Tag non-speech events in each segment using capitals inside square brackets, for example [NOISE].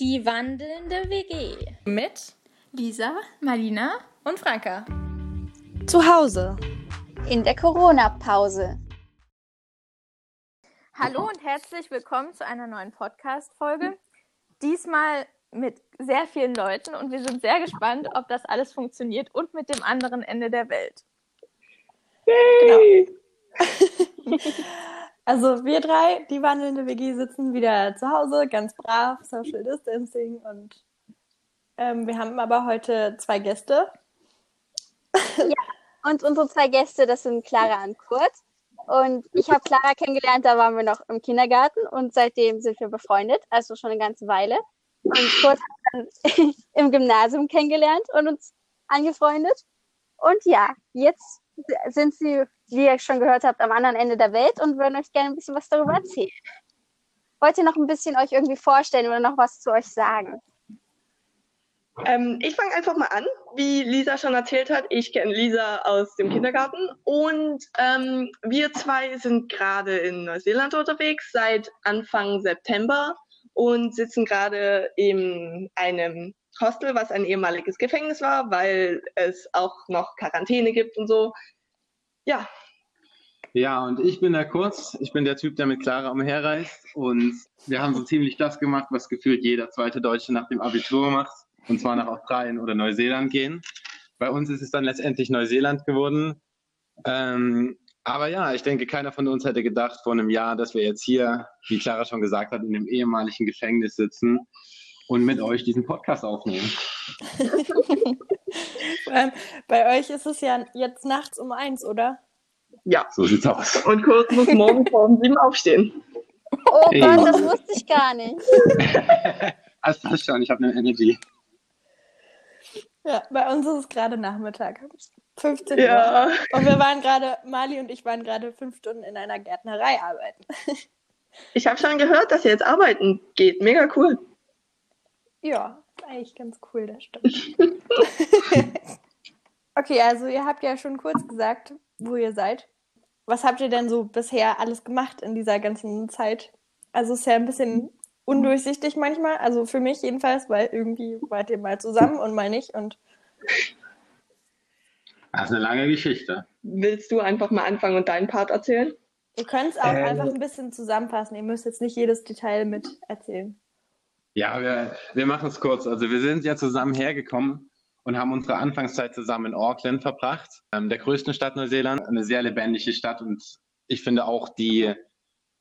Die wandelnde WG. Mit Lisa, Marlina und Franka. Zu Hause. In der Corona-Pause. Hallo und herzlich willkommen zu einer neuen Podcast-Folge. Diesmal mit sehr vielen Leuten und wir sind sehr gespannt, ob das alles funktioniert und mit dem anderen Ende der Welt. Genau. [LAUGHS] also wir drei, die wandelnde WG, sitzen wieder zu Hause, ganz brav, Social Distancing und ähm, wir haben aber heute zwei Gäste. Ja, und unsere zwei Gäste, das sind Clara und Kurt. Und ich habe Clara kennengelernt, da waren wir noch im Kindergarten und seitdem sind wir befreundet, also schon eine ganze Weile. Und Kurt haben dann [LAUGHS] im Gymnasium kennengelernt und uns angefreundet. Und ja, jetzt sind sie, wie ihr schon gehört habt, am anderen Ende der Welt und würden euch gerne ein bisschen was darüber erzählen. Wollt ihr noch ein bisschen euch irgendwie vorstellen oder noch was zu euch sagen? Ähm, ich fange einfach mal an. Wie Lisa schon erzählt hat, ich kenne Lisa aus dem Kindergarten und ähm, wir zwei sind gerade in Neuseeland unterwegs seit Anfang September und sitzen gerade in einem Hostel, was ein ehemaliges Gefängnis war, weil es auch noch Quarantäne gibt und so. Ja. Ja, und ich bin der Kurz. Ich bin der Typ, der mit Clara umherreist. Und wir haben so ziemlich das gemacht, was gefühlt jeder zweite Deutsche nach dem Abitur macht. Und zwar nach Australien oder Neuseeland gehen. Bei uns ist es dann letztendlich Neuseeland geworden. Ähm, aber ja, ich denke, keiner von uns hätte gedacht vor einem Jahr, dass wir jetzt hier, wie Clara schon gesagt hat, in dem ehemaligen Gefängnis sitzen und mit euch diesen Podcast aufnehmen. [LAUGHS] bei euch ist es ja jetzt nachts um eins, oder? Ja. So sieht's aus. Und Kurt muss morgen vor um sieben aufstehen. Oh hey. Gott, das wusste ich gar nicht. [LAUGHS] Alles passt schon, ich habe eine Energy. Ja, bei uns ist es gerade Nachmittag. 15 Ja. Uhr. Und wir waren gerade, Mali und ich waren gerade fünf Stunden in einer Gärtnerei arbeiten. [LAUGHS] Ich habe schon gehört, dass ihr jetzt arbeiten geht. Mega cool. Ja, eigentlich ganz cool, das stimmt. [LAUGHS] okay, also ihr habt ja schon kurz gesagt, wo ihr seid. Was habt ihr denn so bisher alles gemacht in dieser ganzen Zeit? Also es ist ja ein bisschen undurchsichtig manchmal, also für mich jedenfalls, weil irgendwie wart ihr mal zusammen und mal nicht und das ist eine lange Geschichte. Willst du einfach mal anfangen und deinen Part erzählen? Ihr könnt es auch ähm, einfach ein bisschen zusammenfassen. Ihr müsst jetzt nicht jedes Detail mit erzählen. Ja, wir, wir machen es kurz. Also wir sind ja zusammen hergekommen und haben unsere Anfangszeit zusammen in Auckland verbracht, ähm, der größten Stadt Neuseeland, eine sehr lebendige Stadt und ich finde auch die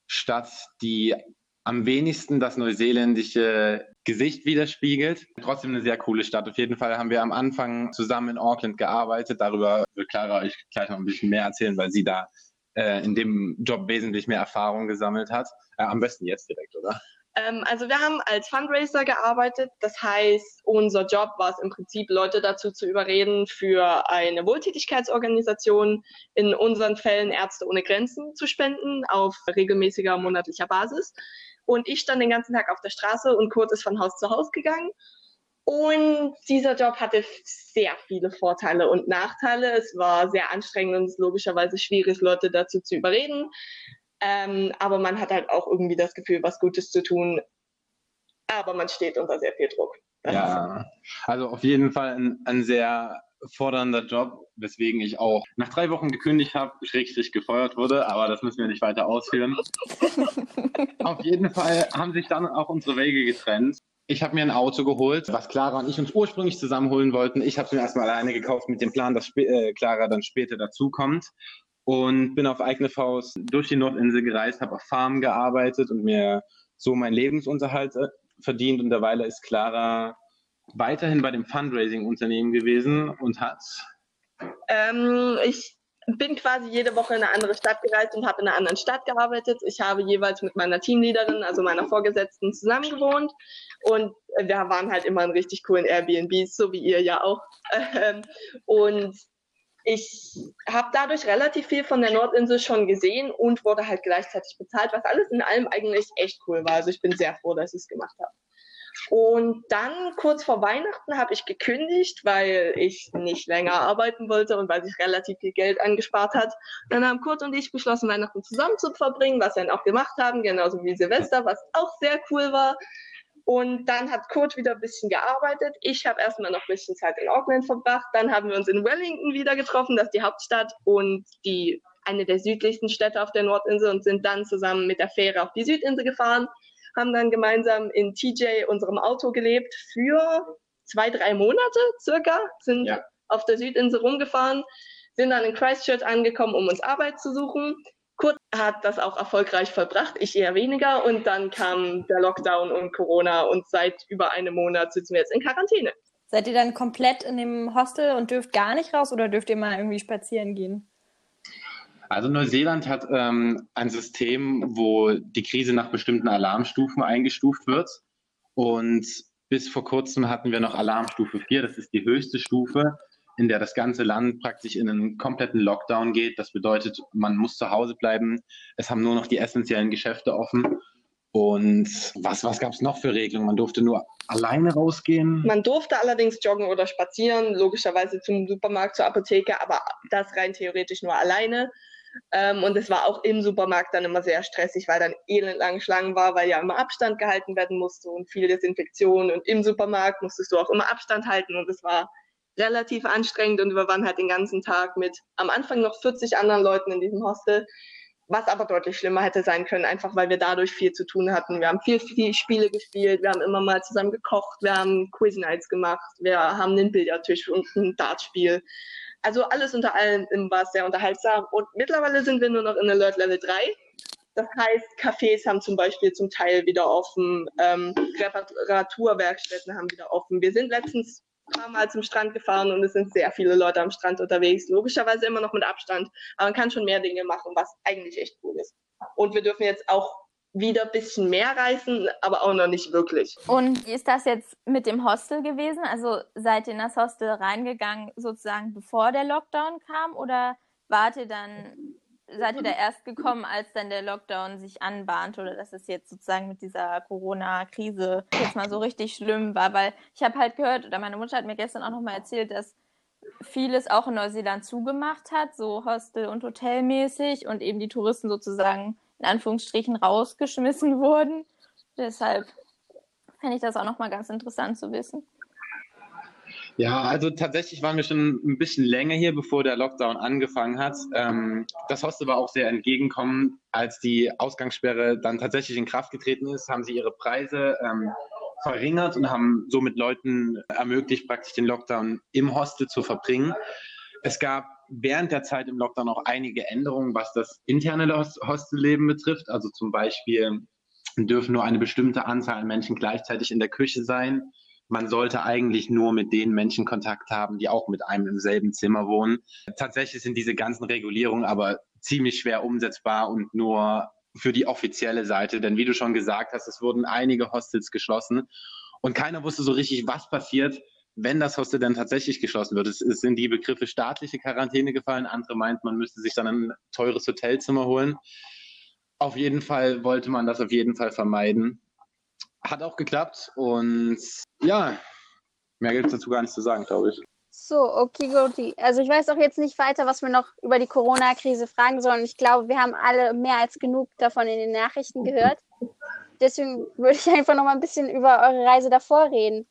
Stadt, die am wenigsten das neuseeländische Gesicht widerspiegelt. Trotzdem eine sehr coole Stadt. Auf jeden Fall haben wir am Anfang zusammen in Auckland gearbeitet. Darüber wird Clara euch gleich noch ein bisschen mehr erzählen, weil sie da äh, in dem Job wesentlich mehr Erfahrung gesammelt hat. Äh, am besten jetzt direkt, oder? Ähm, also wir haben als Fundraiser gearbeitet. Das heißt, unser Job war es im Prinzip, Leute dazu zu überreden, für eine Wohltätigkeitsorganisation, in unseren Fällen Ärzte ohne Grenzen, zu spenden auf regelmäßiger monatlicher Basis. Und ich stand den ganzen Tag auf der Straße und Kurt ist von Haus zu Haus gegangen. Und dieser Job hatte sehr viele Vorteile und Nachteile. Es war sehr anstrengend und logischerweise schwierig, Leute dazu zu überreden. Ähm, aber man hat halt auch irgendwie das Gefühl, was Gutes zu tun. Aber man steht unter sehr viel Druck. Das ja, also auf jeden Fall ein, ein sehr fordernder Job, weswegen ich auch nach drei Wochen gekündigt habe, schrägstrich gefeuert wurde, aber das müssen wir nicht weiter ausführen. [LAUGHS] Auf jeden Fall haben sich dann auch unsere Wege getrennt. Ich habe mir ein Auto geholt, was Clara und ich uns ursprünglich zusammenholen wollten. Ich habe es mir erstmal alleine gekauft mit dem Plan, dass äh, Clara dann später dazukommt. Und bin auf eigene Faust durch die Nordinsel gereist, habe auf Farmen gearbeitet und mir so meinen Lebensunterhalt äh, verdient. Und derweil ist Clara weiterhin bei dem Fundraising-Unternehmen gewesen und hat? Ähm, ich bin quasi jede Woche in eine andere Stadt gereist und habe in einer anderen Stadt gearbeitet. Ich habe jeweils mit meiner Teamleaderin, also meiner Vorgesetzten, zusammen gewohnt und wir waren halt immer in richtig coolen Airbnbs, so wie ihr ja auch. [LAUGHS] Ähm, und ich habe dadurch relativ viel von der Nordinsel schon gesehen und wurde halt gleichzeitig bezahlt, was alles in allem eigentlich echt cool war. Also ich bin sehr froh, dass ich es gemacht habe. Und dann kurz vor Weihnachten habe ich gekündigt, weil ich nicht länger arbeiten wollte und weil sich relativ viel Geld angespart hat. Dann haben Kurt und ich beschlossen, Weihnachten zusammen zu verbringen, was wir dann auch gemacht haben, genauso wie Silvester, was auch sehr cool war. Und dann hat Kurt wieder ein bisschen gearbeitet. Ich habe erstmal noch ein bisschen Zeit in Auckland verbracht. Dann haben wir uns in Wellington wieder getroffen, das ist die Hauptstadt und die eine der südlichsten Städte auf der Nordinsel und sind dann zusammen mit der Fähre auf die Südinsel gefahren, haben dann gemeinsam in TJ unserem Auto gelebt für zwei, drei Monate circa, sind Ja. auf der Südinsel rumgefahren, sind dann in Christchurch angekommen, um uns Arbeit zu suchen. Kurt hat das auch erfolgreich vollbracht, ich eher weniger. Und dann kam der Lockdown und Corona und seit über einem Monat sitzen wir jetzt in Quarantäne. Seid ihr dann komplett in dem Hostel und dürft gar nicht raus oder dürft ihr mal irgendwie spazieren gehen? Also Neuseeland hat ähm, ein System, wo die Krise nach bestimmten Alarmstufen eingestuft wird. Und bis vor kurzem hatten wir noch Alarmstufe 4. Das ist die höchste Stufe, in der das ganze Land praktisch in einen kompletten Lockdown geht. Das bedeutet, man muss zu Hause bleiben. Es haben nur noch die essentiellen Geschäfte offen. Und was, was gab es noch für Regelungen? Man durfte nur alleine rausgehen. Man durfte allerdings joggen oder spazieren, logischerweise zum Supermarkt, zur Apotheke, aber das rein theoretisch nur alleine. Ähm, und es war auch im Supermarkt dann immer sehr stressig, weil dann elendlange Schlangen war, weil ja immer Abstand gehalten werden musste und viel Desinfektion. Und im Supermarkt musstest du auch immer Abstand halten und es war relativ anstrengend und wir waren halt den ganzen Tag mit am Anfang noch 40 anderen Leuten in diesem Hostel, was aber deutlich schlimmer hätte sein können, einfach weil wir dadurch viel zu tun hatten. Wir haben viel, viel Spiele gespielt, wir haben immer mal zusammen gekocht, wir haben Quiz Nights gemacht, wir haben einen Billardtisch und ein Dartspiel. Also alles unter allem war es sehr unterhaltsam und mittlerweile sind wir nur noch in Alert Level 3. Das heißt, Cafés haben zum Beispiel zum Teil wieder offen, ähm, Reparaturwerkstätten haben wieder offen. Wir sind letztens paar Mal zum Strand gefahren und es sind sehr viele Leute am Strand unterwegs. Logischerweise immer noch mit Abstand, aber man kann schon mehr Dinge machen, was eigentlich echt cool ist. Und wir dürfen jetzt auch wieder ein bisschen mehr reisen, aber auch noch nicht wirklich. Und wie ist das jetzt mit dem Hostel gewesen? Also seid ihr in das Hostel reingegangen, sozusagen bevor der Lockdown kam? Oder wart ihr dann, seid ihr da [LAUGHS] erst gekommen, als dann der Lockdown sich anbahnte? Oder dass es jetzt sozusagen mit dieser Corona-Krise jetzt mal so richtig schlimm war? Weil ich habe halt gehört, oder meine Mutter hat mir gestern auch nochmal erzählt, dass vieles auch in Neuseeland zugemacht hat, so Hostel- und Hotelmäßig und eben die Touristen sozusagen in Anführungsstrichen rausgeschmissen [LAUGHS] wurden. Deshalb fände ich das auch nochmal ganz interessant zu wissen. Ja, also tatsächlich waren wir schon ein bisschen länger hier, bevor der Lockdown angefangen hat. Ähm, das Hostel war auch sehr entgegenkommen. Als die Ausgangssperre dann tatsächlich in Kraft getreten ist, haben sie ihre Preise ähm, verringert und haben somit Leuten ermöglicht, praktisch den Lockdown im Hostel zu verbringen. Es gab während der Zeit im Lockdown auch einige Änderungen, was das interne Hos- Hostelleben betrifft. Also zum Beispiel dürfen nur eine bestimmte Anzahl an Menschen gleichzeitig in der Küche sein. Man sollte eigentlich nur mit den Menschen Kontakt haben, die auch mit einem im selben Zimmer wohnen. Tatsächlich sind diese ganzen Regulierungen aber ziemlich schwer umsetzbar und nur für die offizielle Seite. Denn wie du schon gesagt hast, es wurden einige Hostels geschlossen und keiner wusste so richtig, was passiert, wenn das Hostel dann tatsächlich geschlossen wird. Es, es sind die Begriffe staatliche Quarantäne gefallen. Andere meinten, man müsste sich dann ein teures Hotelzimmer holen. Auf jeden Fall wollte man das auf jeden Fall vermeiden. Hat auch geklappt und ja, mehr gibt es dazu gar nicht zu sagen, glaube ich. So, okay, gut. Also ich weiß auch jetzt nicht weiter, was wir noch über die Corona-Krise fragen sollen. Ich glaube, wir haben alle mehr als genug davon in den Nachrichten gehört. Deswegen würde ich einfach noch mal ein bisschen über eure Reise davor reden.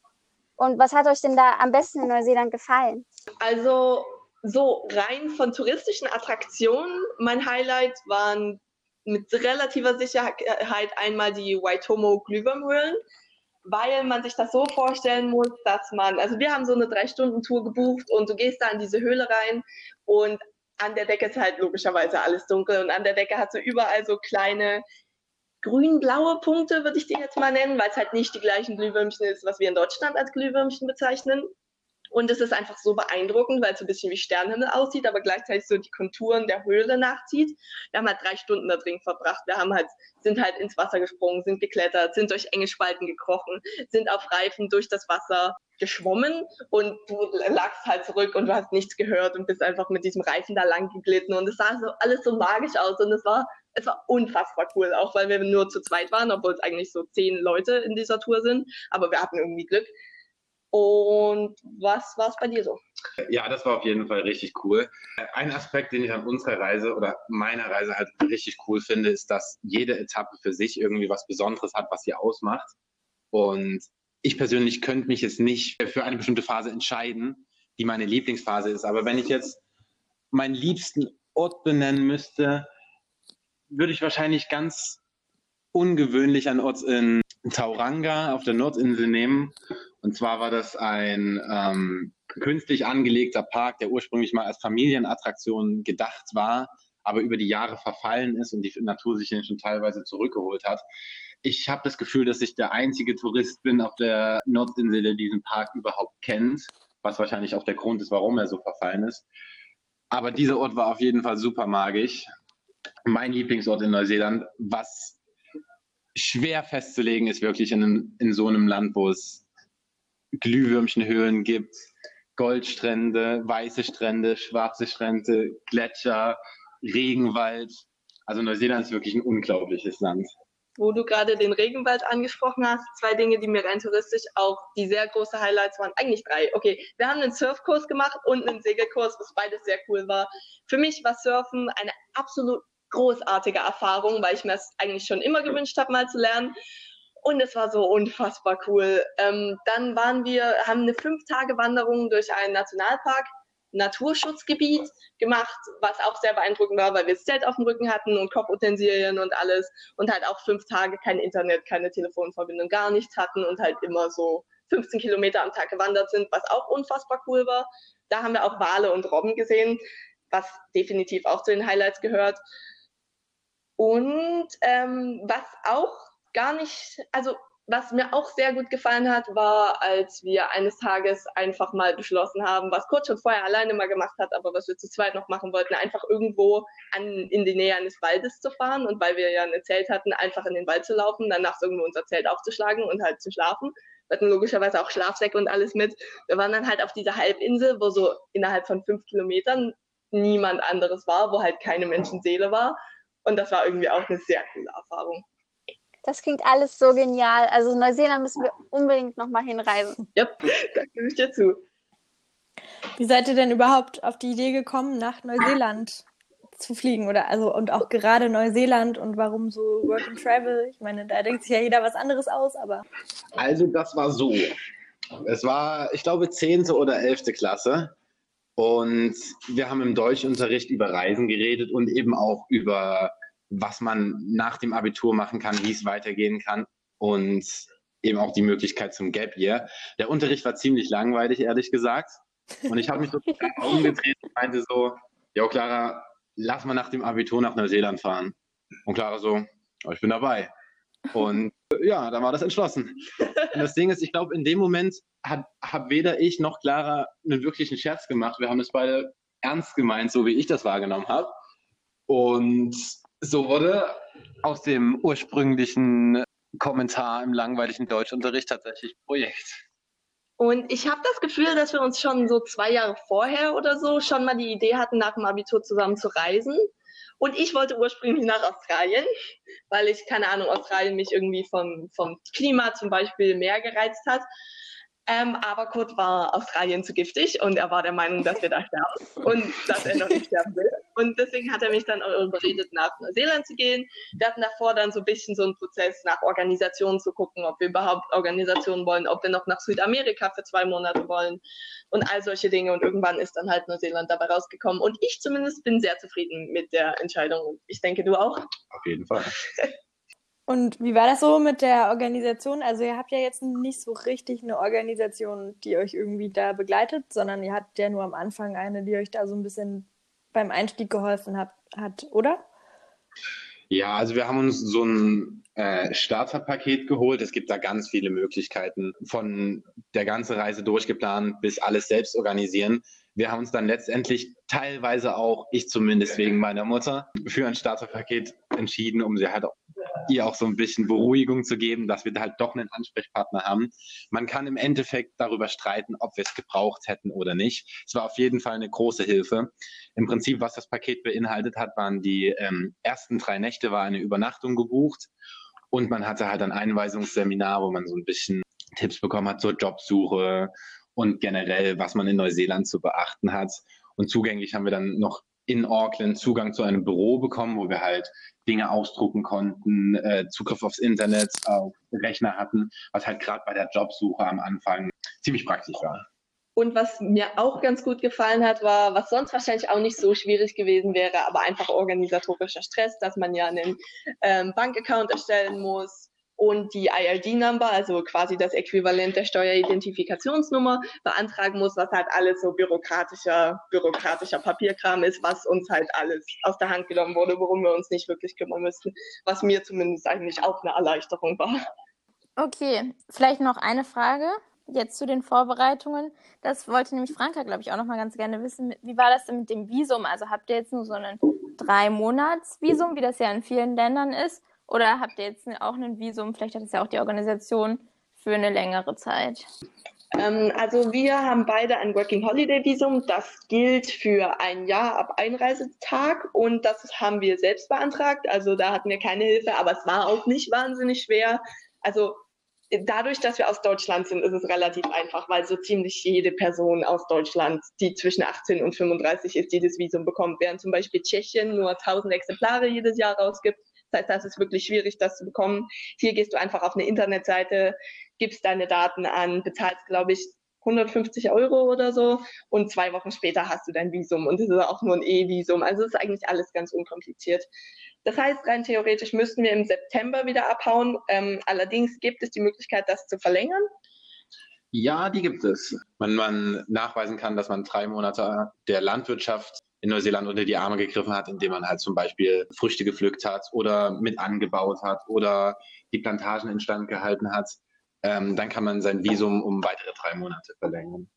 Und was hat euch denn da am besten in Neuseeland gefallen? Also so rein von touristischen Attraktionen, mein Highlight waren mit relativer Sicherheit einmal die Waitomo Glühwürmhöhlen, weil man sich das so vorstellen muss, dass man, also wir haben so eine Drei-Stunden-Tour gebucht und du gehst da in diese Höhle rein und an der Decke ist halt logischerweise alles dunkel und an der Decke hast du überall so kleine grün-blaue Punkte, würde ich die jetzt mal nennen, weil es halt nicht die gleichen Glühwürmchen ist, was wir in Deutschland als Glühwürmchen bezeichnen. Und es ist einfach so beeindruckend, weil es so ein bisschen wie Sternenhimmel aussieht, aber gleichzeitig so die Konturen der Höhle nachzieht. Wir haben halt drei Stunden da drin verbracht. Wir haben halt, sind halt ins Wasser gesprungen, sind geklettert, sind durch enge Spalten gekrochen, sind auf Reifen durch das Wasser geschwommen und du lagst halt zurück und du hast nichts gehört und bist einfach mit diesem Reifen da lang geglitten und es sah so alles so magisch aus und es war es war unfassbar cool, auch weil wir nur zu zweit waren, obwohl es eigentlich so zehn Leute in dieser Tour sind, aber wir hatten irgendwie Glück. Und was war es bei dir so? Ja, das war auf jeden Fall richtig cool. Ein Aspekt, den ich an unserer Reise oder meiner Reise halt richtig cool finde, ist, dass jede Etappe für sich irgendwie was Besonderes hat, was sie ausmacht. Und ich persönlich könnte mich jetzt nicht für eine bestimmte Phase entscheiden, die meine Lieblingsphase ist. Aber wenn ich jetzt meinen liebsten Ort benennen müsste, würde ich wahrscheinlich ganz ungewöhnlich einen Ort in Tauranga auf der Nordinsel nehmen. Und zwar war das ein ähm, künstlich angelegter Park, der ursprünglich mal als Familienattraktion gedacht war, aber über die Jahre verfallen ist und die Natur sich schon teilweise zurückgeholt hat. Ich habe das Gefühl, dass ich der einzige Tourist bin auf der Nordinsel, der diesen Park überhaupt kennt, was wahrscheinlich auch der Grund ist, warum er so verfallen ist. Aber dieser Ort war auf jeden Fall super magisch. Mein Lieblingsort in Neuseeland, was schwer festzulegen ist, wirklich in, in so einem Land, wo es Glühwürmchenhöhlen gibt, Goldstrände, weiße Strände, schwarze Strände, Gletscher, Regenwald. Also Neuseeland ist wirklich ein unglaubliches Land. Wo du gerade den Regenwald angesprochen hast, zwei Dinge, die mir rein touristisch auch die sehr große Highlights waren. Eigentlich drei. Okay, wir haben einen Surfkurs gemacht und einen Segelkurs, was beides sehr cool war. Für mich war Surfen eine absolut großartige Erfahrung, weil ich mir es eigentlich schon immer gewünscht habe, mal zu lernen. Und es war so unfassbar cool. Ähm, dann waren wir, haben eine fünf Tage Wanderung durch einen Nationalpark, Naturschutzgebiet gemacht, was auch sehr beeindruckend war, weil wir das Zelt auf dem Rücken hatten und Kochutensilien und alles und halt auch fünf Tage kein Internet, keine Telefonverbindung, gar nichts hatten und halt immer so 15 Kilometer am Tag gewandert sind, was auch unfassbar cool war. Da haben wir auch Wale und Robben gesehen, was definitiv auch zu den Highlights gehört. Und ähm, was auch gar nicht, also was mir auch sehr gut gefallen hat, war, als wir eines Tages einfach mal beschlossen haben, was Kurt schon vorher alleine mal gemacht hat, aber was wir zu zweit noch machen wollten, einfach irgendwo an, in die Nähe eines Waldes zu fahren und weil wir ja ein Zelt hatten, einfach in den Wald zu laufen, dann nachts irgendwo unser Zelt aufzuschlagen und halt zu schlafen. Wir hatten logischerweise auch Schlafsäcke und alles mit. Wir waren dann halt auf dieser Halbinsel, wo so innerhalb von fünf Kilometern niemand anderes war, wo halt keine Menschenseele war. Und das war irgendwie auch eine sehr coole Erfahrung. Das klingt alles so genial. Also Neuseeland müssen wir unbedingt nochmal hinreisen. Ja, [LAUGHS] da gebe ich dir zu. Wie seid ihr denn überhaupt auf die Idee gekommen, nach Neuseeland zu fliegen? Oder also und auch gerade Neuseeland und warum so Work and Travel? Ich meine, da denkt sich ja jeder was anderes aus, aber. Also das war so. Es war, ich glaube, 10. oder 11. Klasse. Und wir haben im Deutschunterricht über Reisen geredet und eben auch über, was man nach dem Abitur machen kann, wie es weitergehen kann und eben auch die Möglichkeit zum Gap Year. Der Unterricht war ziemlich langweilig, ehrlich gesagt. Und ich habe mich so [LAUGHS] umgedreht und meinte so, ja Clara, lass mal nach dem Abitur nach Neuseeland fahren. Und Clara so, oh, ich bin dabei. Und ja, dann war das entschlossen. Und das Ding ist, ich glaube, in dem Moment hat, hat weder ich noch Clara einen wirklichen Scherz gemacht. Wir haben es beide ernst gemeint, so wie ich das wahrgenommen habe. Und so wurde aus dem ursprünglichen Kommentar im langweiligen Deutschunterricht tatsächlich Projekt. Und ich habe das Gefühl, dass wir uns schon so zwei Jahre vorher oder so schon mal die Idee hatten, nach dem Abitur zusammen zu reisen. Und ich wollte ursprünglich nach Australien, weil ich, keine Ahnung, Australien mich irgendwie vom, vom Klima zum Beispiel mehr gereizt hat. Ähm, aber Kurt war Australien zu giftig und er war der Meinung, dass wir da sterben und dass er noch nicht sterben will. Und deswegen hat er mich dann überredet, nach Neuseeland zu gehen. Wir hatten davor dann so ein bisschen so einen Prozess, nach Organisationen zu gucken, ob wir überhaupt Organisationen wollen, ob wir noch nach Südamerika für zwei Monate wollen und all solche Dinge. Und irgendwann ist dann halt Neuseeland dabei rausgekommen. Und ich zumindest bin sehr zufrieden mit der Entscheidung. Ich denke, du auch. Auf jeden Fall. [LAUGHS] Und wie war das so mit der Organisation? Also ihr habt ja jetzt nicht so richtig eine Organisation, die euch irgendwie da begleitet, sondern ihr habt ja nur am Anfang eine, die euch da so ein bisschen beim Einstieg geholfen hat, hat oder? Ja, also wir haben uns so ein äh, Starterpaket geholt. Es gibt da ganz viele Möglichkeiten, von der ganzen Reise durchgeplant bis alles selbst organisieren. Wir haben uns dann letztendlich teilweise auch, ich zumindest wegen meiner Mutter, für ein Starterpaket entschieden, um sie halt auch ihr auch so ein bisschen Beruhigung zu geben, dass wir halt doch einen Ansprechpartner haben. Man kann im Endeffekt darüber streiten, ob wir es gebraucht hätten oder nicht. Es war auf jeden Fall eine große Hilfe. Im Prinzip, was das Paket beinhaltet hat, waren die ähm, ersten drei Nächte war eine Übernachtung gebucht und man hatte halt ein Einweisungsseminar, wo man so ein bisschen Tipps bekommen hat zur Jobsuche und generell, was man in Neuseeland zu beachten hat. Und zugänglich haben wir dann noch in Auckland Zugang zu einem Büro bekommen, wo wir halt Dinge ausdrucken konnten, äh, Zugriff aufs Internet, auf Rechner hatten, was halt gerade bei der Jobsuche am Anfang ziemlich praktisch war. Und was mir auch ganz gut gefallen hat, war, was sonst wahrscheinlich auch nicht so schwierig gewesen wäre, aber einfach organisatorischer Stress, dass man ja einen ähm, Bankaccount erstellen muss und die IRD-Number, also quasi das Äquivalent der Steueridentifikationsnummer, beantragen muss, was halt alles so bürokratischer, bürokratischer Papierkram ist, was uns halt alles aus der Hand genommen wurde, worum wir uns nicht wirklich kümmern müssten, was mir zumindest eigentlich auch eine Erleichterung war. Okay, vielleicht noch eine Frage jetzt zu den Vorbereitungen. Das wollte nämlich Franka, glaube ich, auch noch mal ganz gerne wissen. Wie war das denn mit dem Visum? Also habt ihr jetzt nur so ein Drei-Monats-Visum, wie das ja in vielen Ländern ist? Oder habt ihr jetzt auch ein Visum? Vielleicht hat es ja auch die Organisation für eine längere Zeit. Ähm, also wir haben beide ein Working Holiday Visum. Das gilt für ein Jahr ab Einreisetag und das haben wir selbst beantragt. Also da hatten wir keine Hilfe, aber es war auch nicht wahnsinnig schwer. Also dadurch, dass wir aus Deutschland sind, ist es relativ einfach, weil so ziemlich jede Person aus Deutschland, die zwischen 18 und 35 ist, dieses Visum bekommt, während zum Beispiel Tschechien nur 1000 Exemplare jedes Jahr rausgibt. Das heißt, das ist wirklich schwierig, das zu bekommen. Hier gehst du einfach auf eine Internetseite, gibst deine Daten an, bezahlst, glaube ich, 150 Euro oder so und zwei Wochen später hast du dein Visum und es ist auch nur ein E-Visum. Also ist eigentlich alles ganz unkompliziert. Das heißt, rein theoretisch müssten wir im September wieder abhauen. Ähm, allerdings gibt es die Möglichkeit, das zu verlängern. Ja, die gibt es. Wenn man nachweisen kann, dass man drei Monate der Landwirtschaft in Neuseeland unter die Arme gegriffen hat, indem man halt zum Beispiel Früchte gepflückt hat oder mit angebaut hat oder die Plantagen instand gehalten hat, ähm, dann kann man sein Visum um weitere drei Monate verlängern.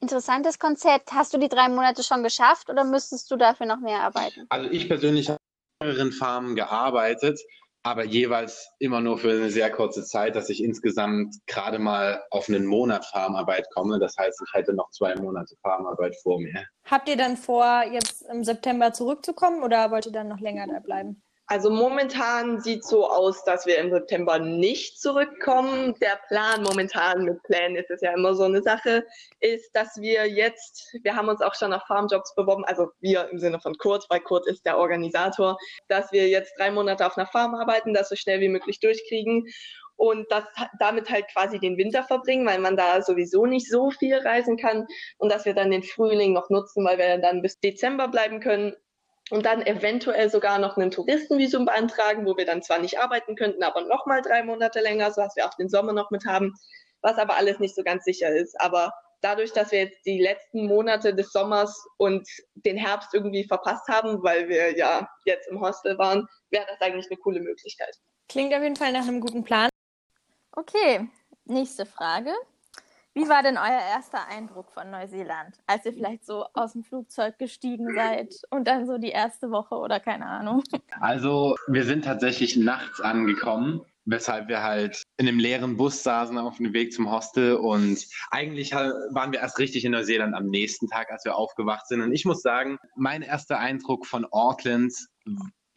Interessantes Konzept. Hast du die drei Monate schon geschafft oder müsstest du dafür noch mehr arbeiten? Also ich persönlich habe in mehreren Farmen gearbeitet, aber jeweils immer nur für eine sehr kurze Zeit, dass ich insgesamt gerade mal auf einen Monat Farmarbeit komme. Das heißt, ich hätte noch zwei Monate Farmarbeit vor mir. Habt ihr dann vor, jetzt im September zurückzukommen oder wollt ihr dann noch länger da bleiben? Also momentan sieht so aus, dass wir im September nicht zurückkommen. Der Plan momentan mit Plänen ist es ja immer so eine Sache, ist, dass wir jetzt, wir haben uns auch schon auf Farmjobs beworben, also wir im Sinne von Kurt, weil Kurt ist der Organisator, dass wir jetzt drei Monate auf einer Farm arbeiten, das so schnell wie möglich durchkriegen und das damit halt quasi den Winter verbringen, weil man da sowieso nicht so viel reisen kann und dass wir dann den Frühling noch nutzen, weil wir dann bis Dezember bleiben können und dann eventuell sogar noch ein Touristenvisum beantragen, wo wir dann zwar nicht arbeiten könnten, aber nochmal drei Monate länger, so dass wir auch den Sommer noch mit haben, was aber alles nicht so ganz sicher ist. Aber dadurch, dass wir jetzt die letzten Monate des Sommers und den Herbst irgendwie verpasst haben, weil wir ja jetzt im Hostel waren, wäre das eigentlich eine coole Möglichkeit. Klingt auf jeden Fall nach einem guten Plan. Okay, nächste Frage. Wie war denn euer erster Eindruck von Neuseeland, als ihr vielleicht so aus dem Flugzeug gestiegen seid und dann so die erste Woche oder keine Ahnung? Also wir sind tatsächlich nachts angekommen, weshalb wir halt in einem leeren Bus saßen auf dem Weg zum Hostel und eigentlich waren wir erst richtig in Neuseeland am nächsten Tag, als wir aufgewacht sind. Und ich muss sagen, mein erster Eindruck von Auckland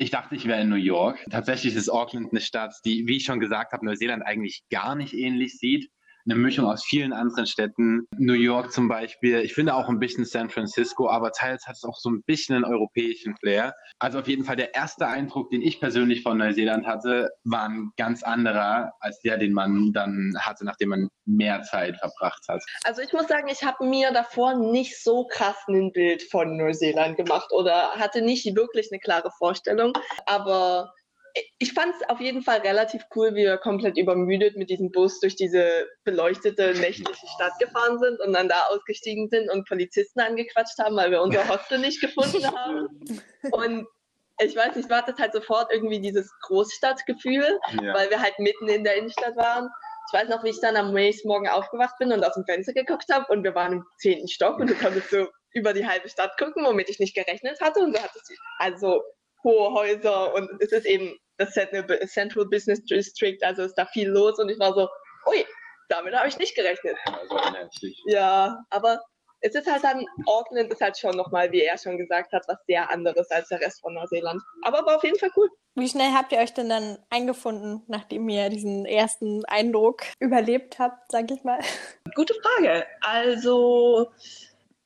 ich dachte, ich wäre in New York. Tatsächlich ist Auckland eine Stadt, die, wie ich schon gesagt habe, Neuseeland eigentlich gar nicht ähnlich sieht eine Mischung aus vielen anderen Städten. New York zum Beispiel. Ich finde auch ein bisschen San Francisco, aber teils hat es auch so ein bisschen einen europäischen Flair. Also auf jeden Fall der erste Eindruck, den ich persönlich von Neuseeland hatte, war ein ganz anderer als der, den man dann hatte, nachdem man mehr Zeit verbracht hat. Also ich muss sagen, ich habe mir davor nicht so krass ein Bild von Neuseeland gemacht oder hatte nicht wirklich eine klare Vorstellung. Aber ich fand es auf jeden Fall relativ cool, wie wir komplett übermüdet mit diesem Bus durch diese beleuchtete nächtliche Stadt gefahren sind und dann da ausgestiegen sind und Polizisten angequatscht haben, weil wir unser Hostel nicht gefunden [LAUGHS] haben. Und ich weiß nicht, war das halt sofort irgendwie dieses Großstadtgefühl, ja. weil wir halt mitten in der Innenstadt waren. Ich weiß noch, wie ich dann am nächsten Morgen aufgewacht bin und aus dem Fenster geguckt habe und wir waren im zehnten Stock und du konntest so über die halbe Stadt gucken, womit ich nicht gerechnet hatte. Und du hattest also hohe Häuser und es ist eben das Central Business District, also ist da viel los und ich war so, ui, damit habe ich nicht gerechnet. Also ja, aber es ist halt dann, Auckland ist halt schon nochmal, wie er schon gesagt hat, was sehr anderes als der Rest von Neuseeland. Aber war auf jeden Fall cool. Wie schnell habt ihr euch denn dann eingefunden, nachdem ihr diesen ersten Eindruck überlebt habt, sag ich mal? Gute Frage. Also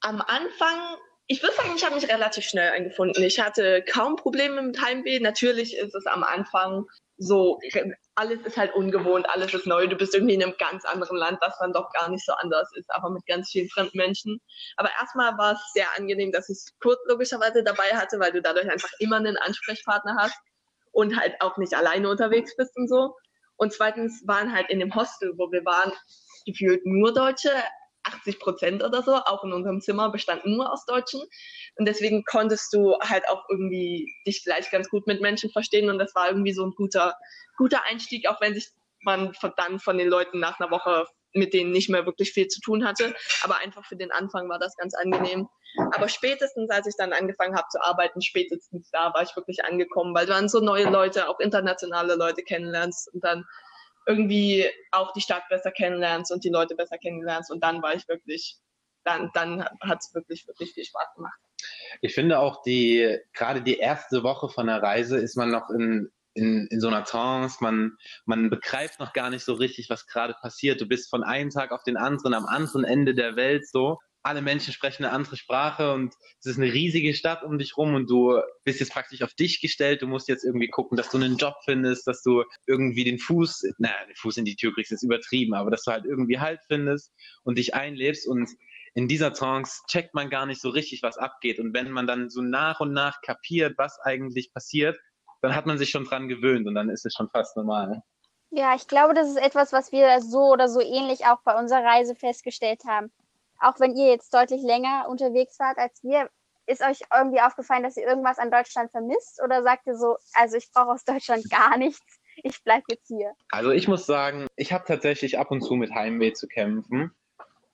am Anfang ich würde sagen, ich habe mich relativ schnell eingefunden. Ich hatte kaum Probleme mit Heimweh. Natürlich ist es am Anfang so, alles ist halt ungewohnt, alles ist neu. Du bist irgendwie in einem ganz anderen Land, das dann doch gar nicht so anders ist, aber mit ganz vielen fremden Menschen. Aber erstmal war es sehr angenehm, dass ich Kurt logischerweise dabei hatte, weil du dadurch einfach immer einen Ansprechpartner hast und halt auch nicht alleine unterwegs bist und so. Und zweitens waren halt in dem Hostel, wo wir waren, gefühlt nur Deutsche. 80 Prozent oder so, auch in unserem Zimmer, bestanden nur aus Deutschen. Und deswegen konntest du halt auch irgendwie dich gleich ganz gut mit Menschen verstehen. Und das war irgendwie so ein guter, guter Einstieg, auch wenn sich man dann von den Leuten nach einer Woche mit denen nicht mehr wirklich viel zu tun hatte. Aber einfach für den Anfang war das ganz angenehm. Aber spätestens, als ich dann angefangen habe zu arbeiten, spätestens da war ich wirklich angekommen, weil du dann so neue Leute, auch internationale Leute kennenlernst und dann irgendwie auch die Stadt besser kennenlernst und die Leute besser kennenlernst. Und dann war ich wirklich, dann, dann hat es wirklich, wirklich viel Spaß gemacht. Ich finde auch die, gerade die erste Woche von der Reise ist man noch in, in, in so einer Trance, man, man begreift noch gar nicht so richtig, was gerade passiert. Du bist von einem Tag auf den anderen am anderen Ende der Welt so alle Menschen sprechen eine andere Sprache und es ist eine riesige Stadt um dich rum und du bist jetzt praktisch auf dich gestellt. Du musst jetzt irgendwie gucken, dass du einen Job findest, dass du irgendwie den Fuß, naja, den Fuß in die Tür kriegst, ist übertrieben, aber dass du halt irgendwie Halt findest und dich einlebst und in dieser Trance checkt man gar nicht so richtig, was abgeht. Und wenn man dann so nach und nach kapiert, was eigentlich passiert, dann hat man sich schon dran gewöhnt und dann ist es schon fast normal. Ja, ich glaube, das ist etwas, was wir so oder so ähnlich auch bei unserer Reise festgestellt haben auch wenn ihr jetzt deutlich länger unterwegs wart als wir, ist euch irgendwie aufgefallen, dass ihr irgendwas an Deutschland vermisst? Oder sagt ihr so, also ich brauche aus Deutschland gar nichts, ich bleibe jetzt hier? Also ich muss sagen, ich habe tatsächlich ab und zu mit Heimweh zu kämpfen.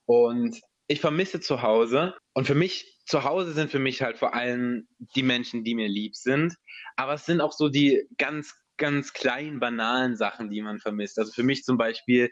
Und ich vermisse zu Hause. Und für mich, zu Hause sind für mich halt vor allem die Menschen, die mir lieb sind. Aber es sind auch so die ganz, ganz kleinen, banalen Sachen, die man vermisst. Also für mich zum Beispiel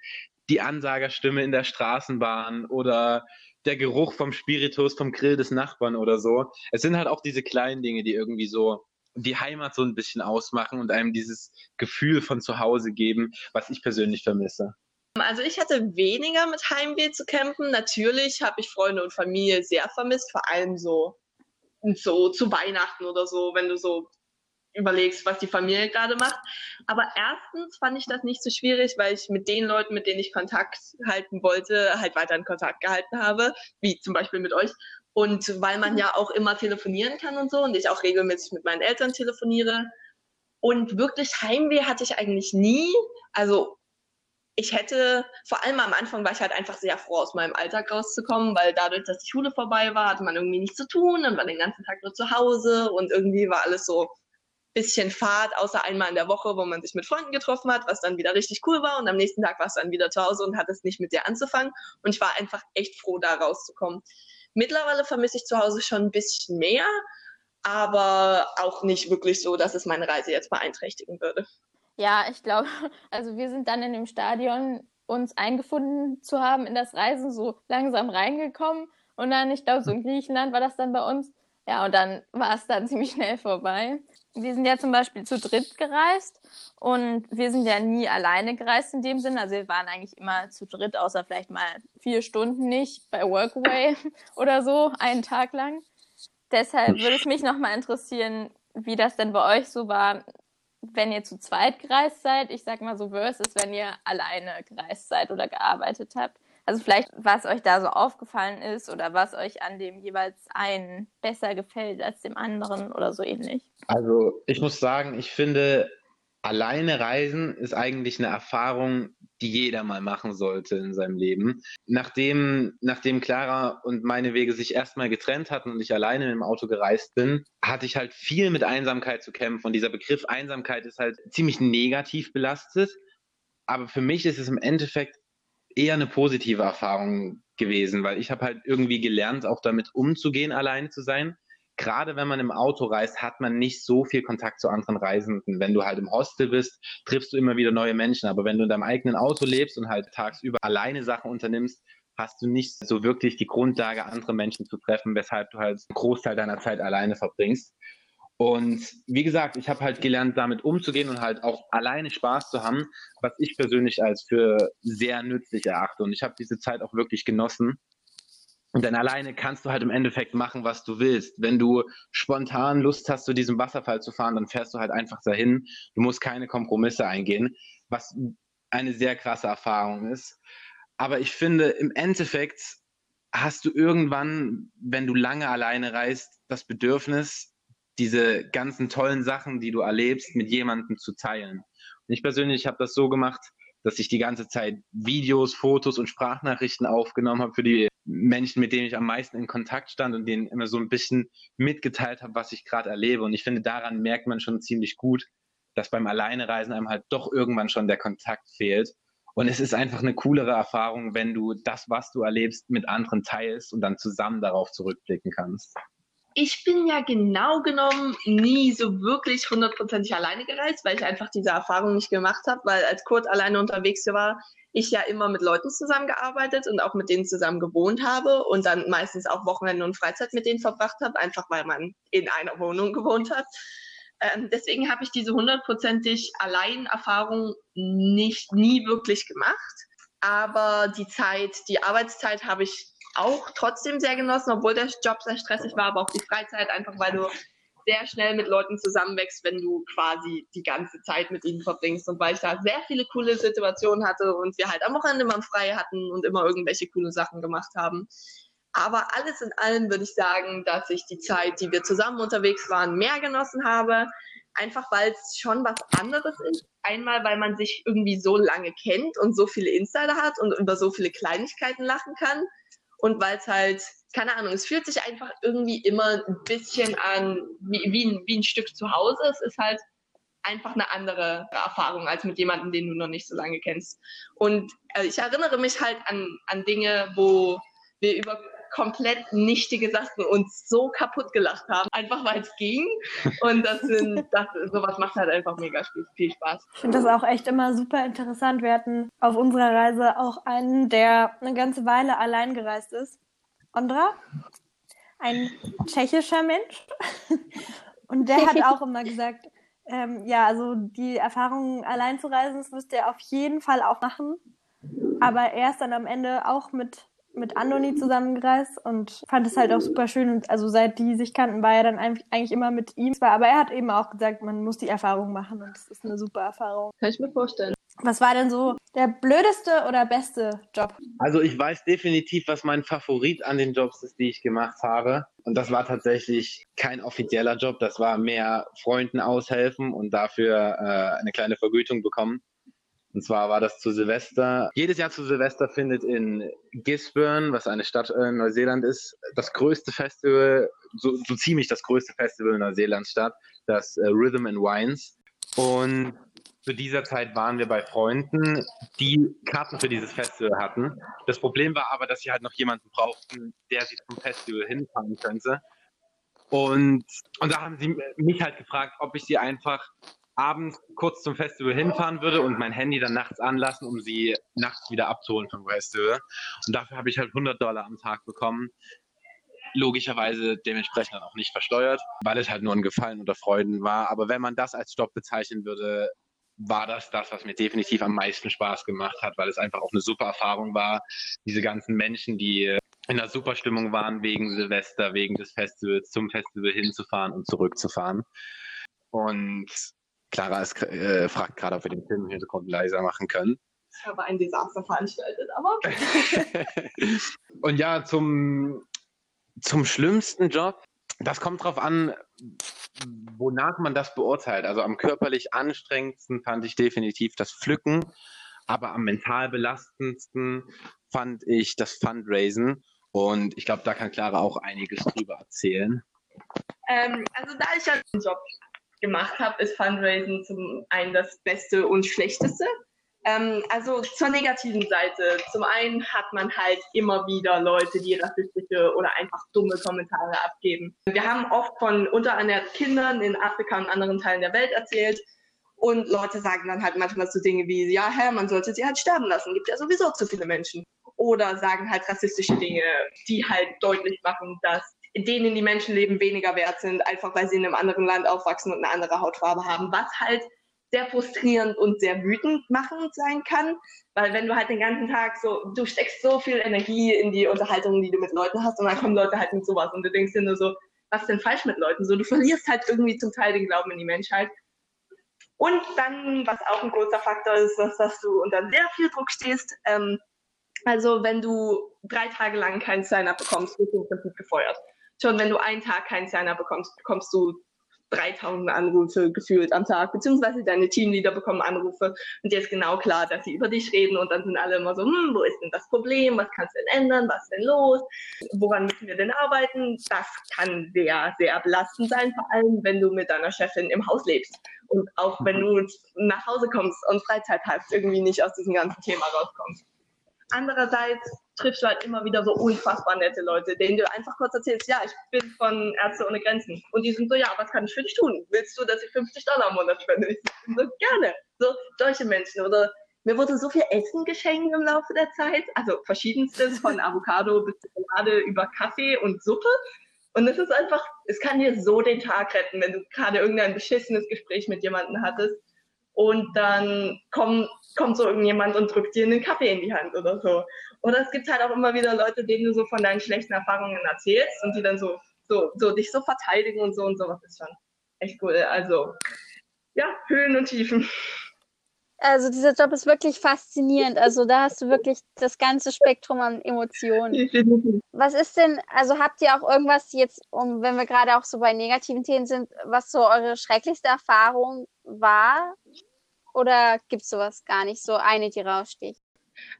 die Ansagerstimme in der Straßenbahn oder der Geruch vom Spiritus vom Grill des Nachbarn oder so. Es sind halt auch diese kleinen Dinge, die irgendwie so die Heimat so ein bisschen ausmachen und einem dieses Gefühl von zu Hause geben, was ich persönlich vermisse. Also ich hatte weniger mit Heimweh zu kämpfen. Natürlich habe ich Freunde und Familie sehr vermisst, vor allem so, so zu Weihnachten oder so, wenn du so überlegst, was die Familie gerade macht. Aber erstens fand ich das nicht so schwierig, weil ich mit den Leuten, mit denen ich Kontakt halten wollte, halt weiter in Kontakt gehalten habe, wie zum Beispiel mit euch. Und weil man ja auch immer telefonieren kann und so und ich auch regelmäßig mit meinen Eltern telefoniere. Und wirklich Heimweh hatte ich eigentlich nie. Also ich hätte, vor allem am Anfang war ich halt einfach sehr froh, aus meinem Alltag rauszukommen, weil dadurch, dass die Schule vorbei war, hatte man irgendwie nichts zu tun und war den ganzen Tag nur zu Hause und irgendwie war alles so bisschen Fahrt, außer einmal in der Woche, wo man sich mit Freunden getroffen hat, was dann wieder richtig cool war. Und am nächsten Tag warst du dann wieder zu Hause und hattest nicht mit dir anzufangen. Und ich war einfach echt froh, da rauszukommen. Mittlerweile vermisse ich zu Hause schon ein bisschen mehr, aber auch nicht wirklich so, dass es meine Reise jetzt beeinträchtigen würde. Ja, ich glaube, [LAUGHS] also wir sind dann in dem Stadion uns eingefunden zu haben in das Reisen, so langsam reingekommen. Und dann, ich glaube, so in Griechenland war das dann bei uns. Ja, und dann war es dann [LAUGHS] ziemlich schnell vorbei wir sind ja zum Beispiel zu dritt gereist und wir sind ja nie alleine gereist in dem Sinne. Also wir waren eigentlich immer zu dritt, außer vielleicht mal vier Stunden nicht bei Workaway [LAUGHS] oder so, einen Tag lang. Deshalb würde es mich nochmal interessieren, wie das denn bei euch so war, wenn ihr zu zweit gereist seid. Ich sag mal so versus, wenn ihr alleine gereist seid oder gearbeitet habt. Also vielleicht, was euch da so aufgefallen ist oder was euch an dem jeweils einen besser gefällt als dem anderen oder so ähnlich. Also ich muss sagen, ich finde, alleine reisen ist eigentlich eine Erfahrung, die jeder mal machen sollte in seinem Leben. Nachdem, nachdem Clara und meine Wege sich erstmal getrennt hatten und ich alleine im Auto gereist bin, hatte ich halt viel mit Einsamkeit zu kämpfen. Und dieser Begriff Einsamkeit ist halt ziemlich negativ belastet. Aber für mich ist es im Endeffekt eher eine positive Erfahrung gewesen, weil ich habe halt irgendwie gelernt, auch damit umzugehen, alleine zu sein. Gerade wenn man im Auto reist, hat man nicht so viel Kontakt zu anderen Reisenden. Wenn du halt im Hostel bist, triffst du immer wieder neue Menschen. Aber wenn du in deinem eigenen Auto lebst und halt tagsüber alleine Sachen unternimmst, hast du nicht so wirklich die Grundlage, andere Menschen zu treffen, weshalb du halt einen Großteil deiner Zeit alleine verbringst. Und wie gesagt, ich habe halt gelernt, damit umzugehen und halt auch alleine Spaß zu haben, was ich persönlich als für sehr nützlich erachte. Und ich habe diese Zeit auch wirklich genossen. Und dann alleine kannst du halt im Endeffekt machen, was du willst. Wenn du spontan Lust hast, zu diesem Wasserfall zu fahren, dann fährst du halt einfach dahin. Du musst keine Kompromisse eingehen, was eine sehr krasse Erfahrung ist. Aber ich finde, im Endeffekt hast du irgendwann, wenn du lange alleine reist, das Bedürfnis, diese ganzen tollen Sachen, die du erlebst, mit jemandem zu teilen. Und ich persönlich habe das so gemacht, dass ich die ganze Zeit Videos, Fotos und Sprachnachrichten aufgenommen habe für die Menschen, mit denen ich am meisten in Kontakt stand und denen immer so ein bisschen mitgeteilt habe, was ich gerade erlebe. Und ich finde, daran merkt man schon ziemlich gut, dass beim Alleinereisen einem halt doch irgendwann schon der Kontakt fehlt. Und es ist einfach eine coolere Erfahrung, wenn du das, was du erlebst, mit anderen teilst und dann zusammen darauf zurückblicken kannst ich bin ja genau genommen nie so wirklich hundertprozentig alleine gereist, weil ich einfach diese Erfahrung nicht gemacht habe, weil als Kurt alleine unterwegs war, ich ja immer mit Leuten zusammengearbeitet und auch mit denen zusammen gewohnt habe und dann meistens auch Wochenende und Freizeit mit denen verbracht habe, einfach weil man in einer Wohnung gewohnt hat. Ähm, deswegen habe ich diese hundertprozentig Allein-Erfahrung nicht nie wirklich gemacht. Aber die Zeit, die Arbeitszeit habe ich auch trotzdem sehr genossen, obwohl der Job sehr stressig war, aber auch die Freizeit, einfach weil du sehr schnell mit Leuten zusammenwächst, wenn du quasi die ganze Zeit mit ihnen verbringst. Und weil ich da sehr viele coole Situationen hatte und wir halt am Wochenende immer frei hatten und immer irgendwelche coole Sachen gemacht haben. Aber alles in allem würde ich sagen, dass ich die Zeit, die wir zusammen unterwegs waren, mehr genossen habe. Einfach weil es schon was anderes ist. Einmal, weil man sich irgendwie so lange kennt und so viele Insider hat und über so viele Kleinigkeiten lachen kann und weil es halt, keine Ahnung, es fühlt sich einfach irgendwie immer ein bisschen an wie, wie, ein, wie ein Stück zu Hause. Es ist halt einfach eine andere Erfahrung als mit jemandem, den du noch nicht so lange kennst. Und also ich erinnere mich halt an, an Dinge, wo wir über komplett nichtige Sachen uns so kaputt gelacht haben, einfach weil es ging. Und das sind, [LAUGHS] das, sowas macht halt einfach mega viel Spaß. Ich finde das auch echt immer super interessant. Wir hatten auf unserer Reise auch einen, der eine ganze Weile allein gereist ist. Ondra, ein tschechischer Mensch. [LAUGHS] Und der hat auch immer gesagt, ähm, ja, also die Erfahrung allein zu reisen, das müsst ihr auf jeden Fall auch machen. Aber er ist dann am Ende auch mit mit Andoni zusammengereist und fand es halt auch super schön. Und also seit die sich kannten, war er dann eigentlich immer mit ihm. Aber er hat eben auch gesagt, man muss die Erfahrung machen und es ist eine super Erfahrung. Kann ich mir vorstellen. Was war denn so der blödeste oder beste Job? Also ich weiß definitiv, was mein Favorit an den Jobs ist, die ich gemacht habe. Und das war tatsächlich kein offizieller Job, das war mehr Freunden aushelfen und dafür äh, eine kleine Vergütung bekommen. Und zwar war das zu Silvester. Jedes Jahr zu Silvester findet in Gisborne, was eine Stadt in Neuseeland ist, das größte Festival, so, so ziemlich das größte Festival in Neuseeland statt, das äh, Rhythm and Wines. Und zu dieser Zeit waren wir bei Freunden, die Karten für dieses Festival hatten. Das Problem war aber, dass sie halt noch jemanden brauchten, der sie zum Festival hinfahren könnte. Und, und da haben sie mich halt gefragt, ob ich sie einfach abends kurz zum Festival hinfahren würde und mein Handy dann nachts anlassen, um sie nachts wieder abzuholen vom Festival. Und dafür habe ich halt 100 Dollar am Tag bekommen. Logischerweise dementsprechend dann auch nicht versteuert, weil es halt nur ein Gefallen oder Freuden war. Aber wenn man das als Job bezeichnen würde, war das das, was mir definitiv am meisten Spaß gemacht hat, weil es einfach auch eine super Erfahrung war. Diese ganzen Menschen, die in einer super Stimmung waren wegen Silvester, wegen des Festivals, zum Festival hinzufahren und zurückzufahren. Und Clara ist, äh, fragt gerade, ob wir den Film im Hintergrund leiser machen können. Ich habe ein Desaster veranstaltet, aber. [LAUGHS] Und ja, zum, zum schlimmsten Job, das kommt drauf an, wonach man das beurteilt. Also am körperlich anstrengendsten fand ich definitiv das Pflücken, aber am mental belastendsten fand ich das Fundraisen. Und ich glaube, da kann Clara auch einiges drüber erzählen. Ähm, also da ich ja einen Job gemacht habe, ist Fundraising zum einen das Beste und Schlechteste. Ähm, also zur negativen Seite. Zum einen hat man halt immer wieder Leute, die rassistische oder einfach dumme Kommentare abgeben. Wir haben oft von unterernährten Kindern in Afrika und anderen Teilen der Welt erzählt. Und Leute sagen dann halt manchmal so Dinge wie, ja, Herr, man sollte sie halt sterben lassen, gibt ja sowieso zu viele Menschen. Oder sagen halt rassistische Dinge, die halt deutlich machen, dass denen die Menschenleben weniger wert sind, einfach weil sie in einem anderen Land aufwachsen und eine andere Hautfarbe haben, was halt sehr frustrierend und sehr wütend machend sein kann, weil wenn du halt den ganzen Tag so, du steckst so viel Energie in die Unterhaltungen, die du mit Leuten hast und dann kommen Leute halt mit sowas und du denkst dir nur so, was ist denn falsch mit Leuten? So, du verlierst halt irgendwie zum Teil den Glauben in die Menschheit. Und dann, was auch ein großer Faktor ist, dass, dass du unter sehr viel Druck stehst. Ähm, also wenn du drei Tage lang keinen Sign-up bekommst, wirst du im Prinzip gefeuert. Schon wenn du einen Tag keinen Sign-up bekommst, bekommst du 3000 Anrufe gefühlt am Tag, beziehungsweise deine Teamleader bekommen Anrufe. Und dir ist genau klar, dass sie über dich reden und dann sind alle immer so, hm, wo ist denn das Problem, was kannst du denn ändern, was ist denn los, woran müssen wir denn arbeiten? Das kann sehr, sehr belastend sein, vor allem wenn du mit deiner Chefin im Haus lebst. Und auch wenn du nach Hause kommst und Freizeit hast, irgendwie nicht aus diesem ganzen Thema rauskommst. Andererseits triffst du halt immer wieder so unfassbar nette Leute, denen du einfach kurz erzählst, ja, ich bin von Ärzte ohne Grenzen. Und die sind so, ja, was kann ich für dich tun? Willst du, dass ich 50 Dollar im Monat spende? Ich so, gerne. So, solche Menschen. Oder mir wurde so viel Essen geschenkt im Laufe der Zeit. Also verschiedenstes, von Avocado bis Schokolade über Kaffee und Suppe. Und es ist einfach, es kann dir so den Tag retten, wenn du gerade irgendein beschissenes Gespräch mit jemandem hattest und dann kommt, kommt so irgendjemand und drückt dir einen Kaffee in die Hand oder so. Oder es gibt halt auch immer wieder Leute, denen du so von deinen schlechten Erfahrungen erzählst und die dann so, so, so dich so verteidigen und so und so. Das ist schon echt cool. Also, ja, Höhen und Tiefen. Also dieser Job ist wirklich faszinierend. Also da hast du wirklich das ganze Spektrum an Emotionen. Was ist denn, also habt ihr auch irgendwas jetzt, um, wenn wir gerade auch so bei negativen Themen sind, was so eure schrecklichste Erfahrung war? Oder gibt es sowas gar nicht, so eine, die raussticht?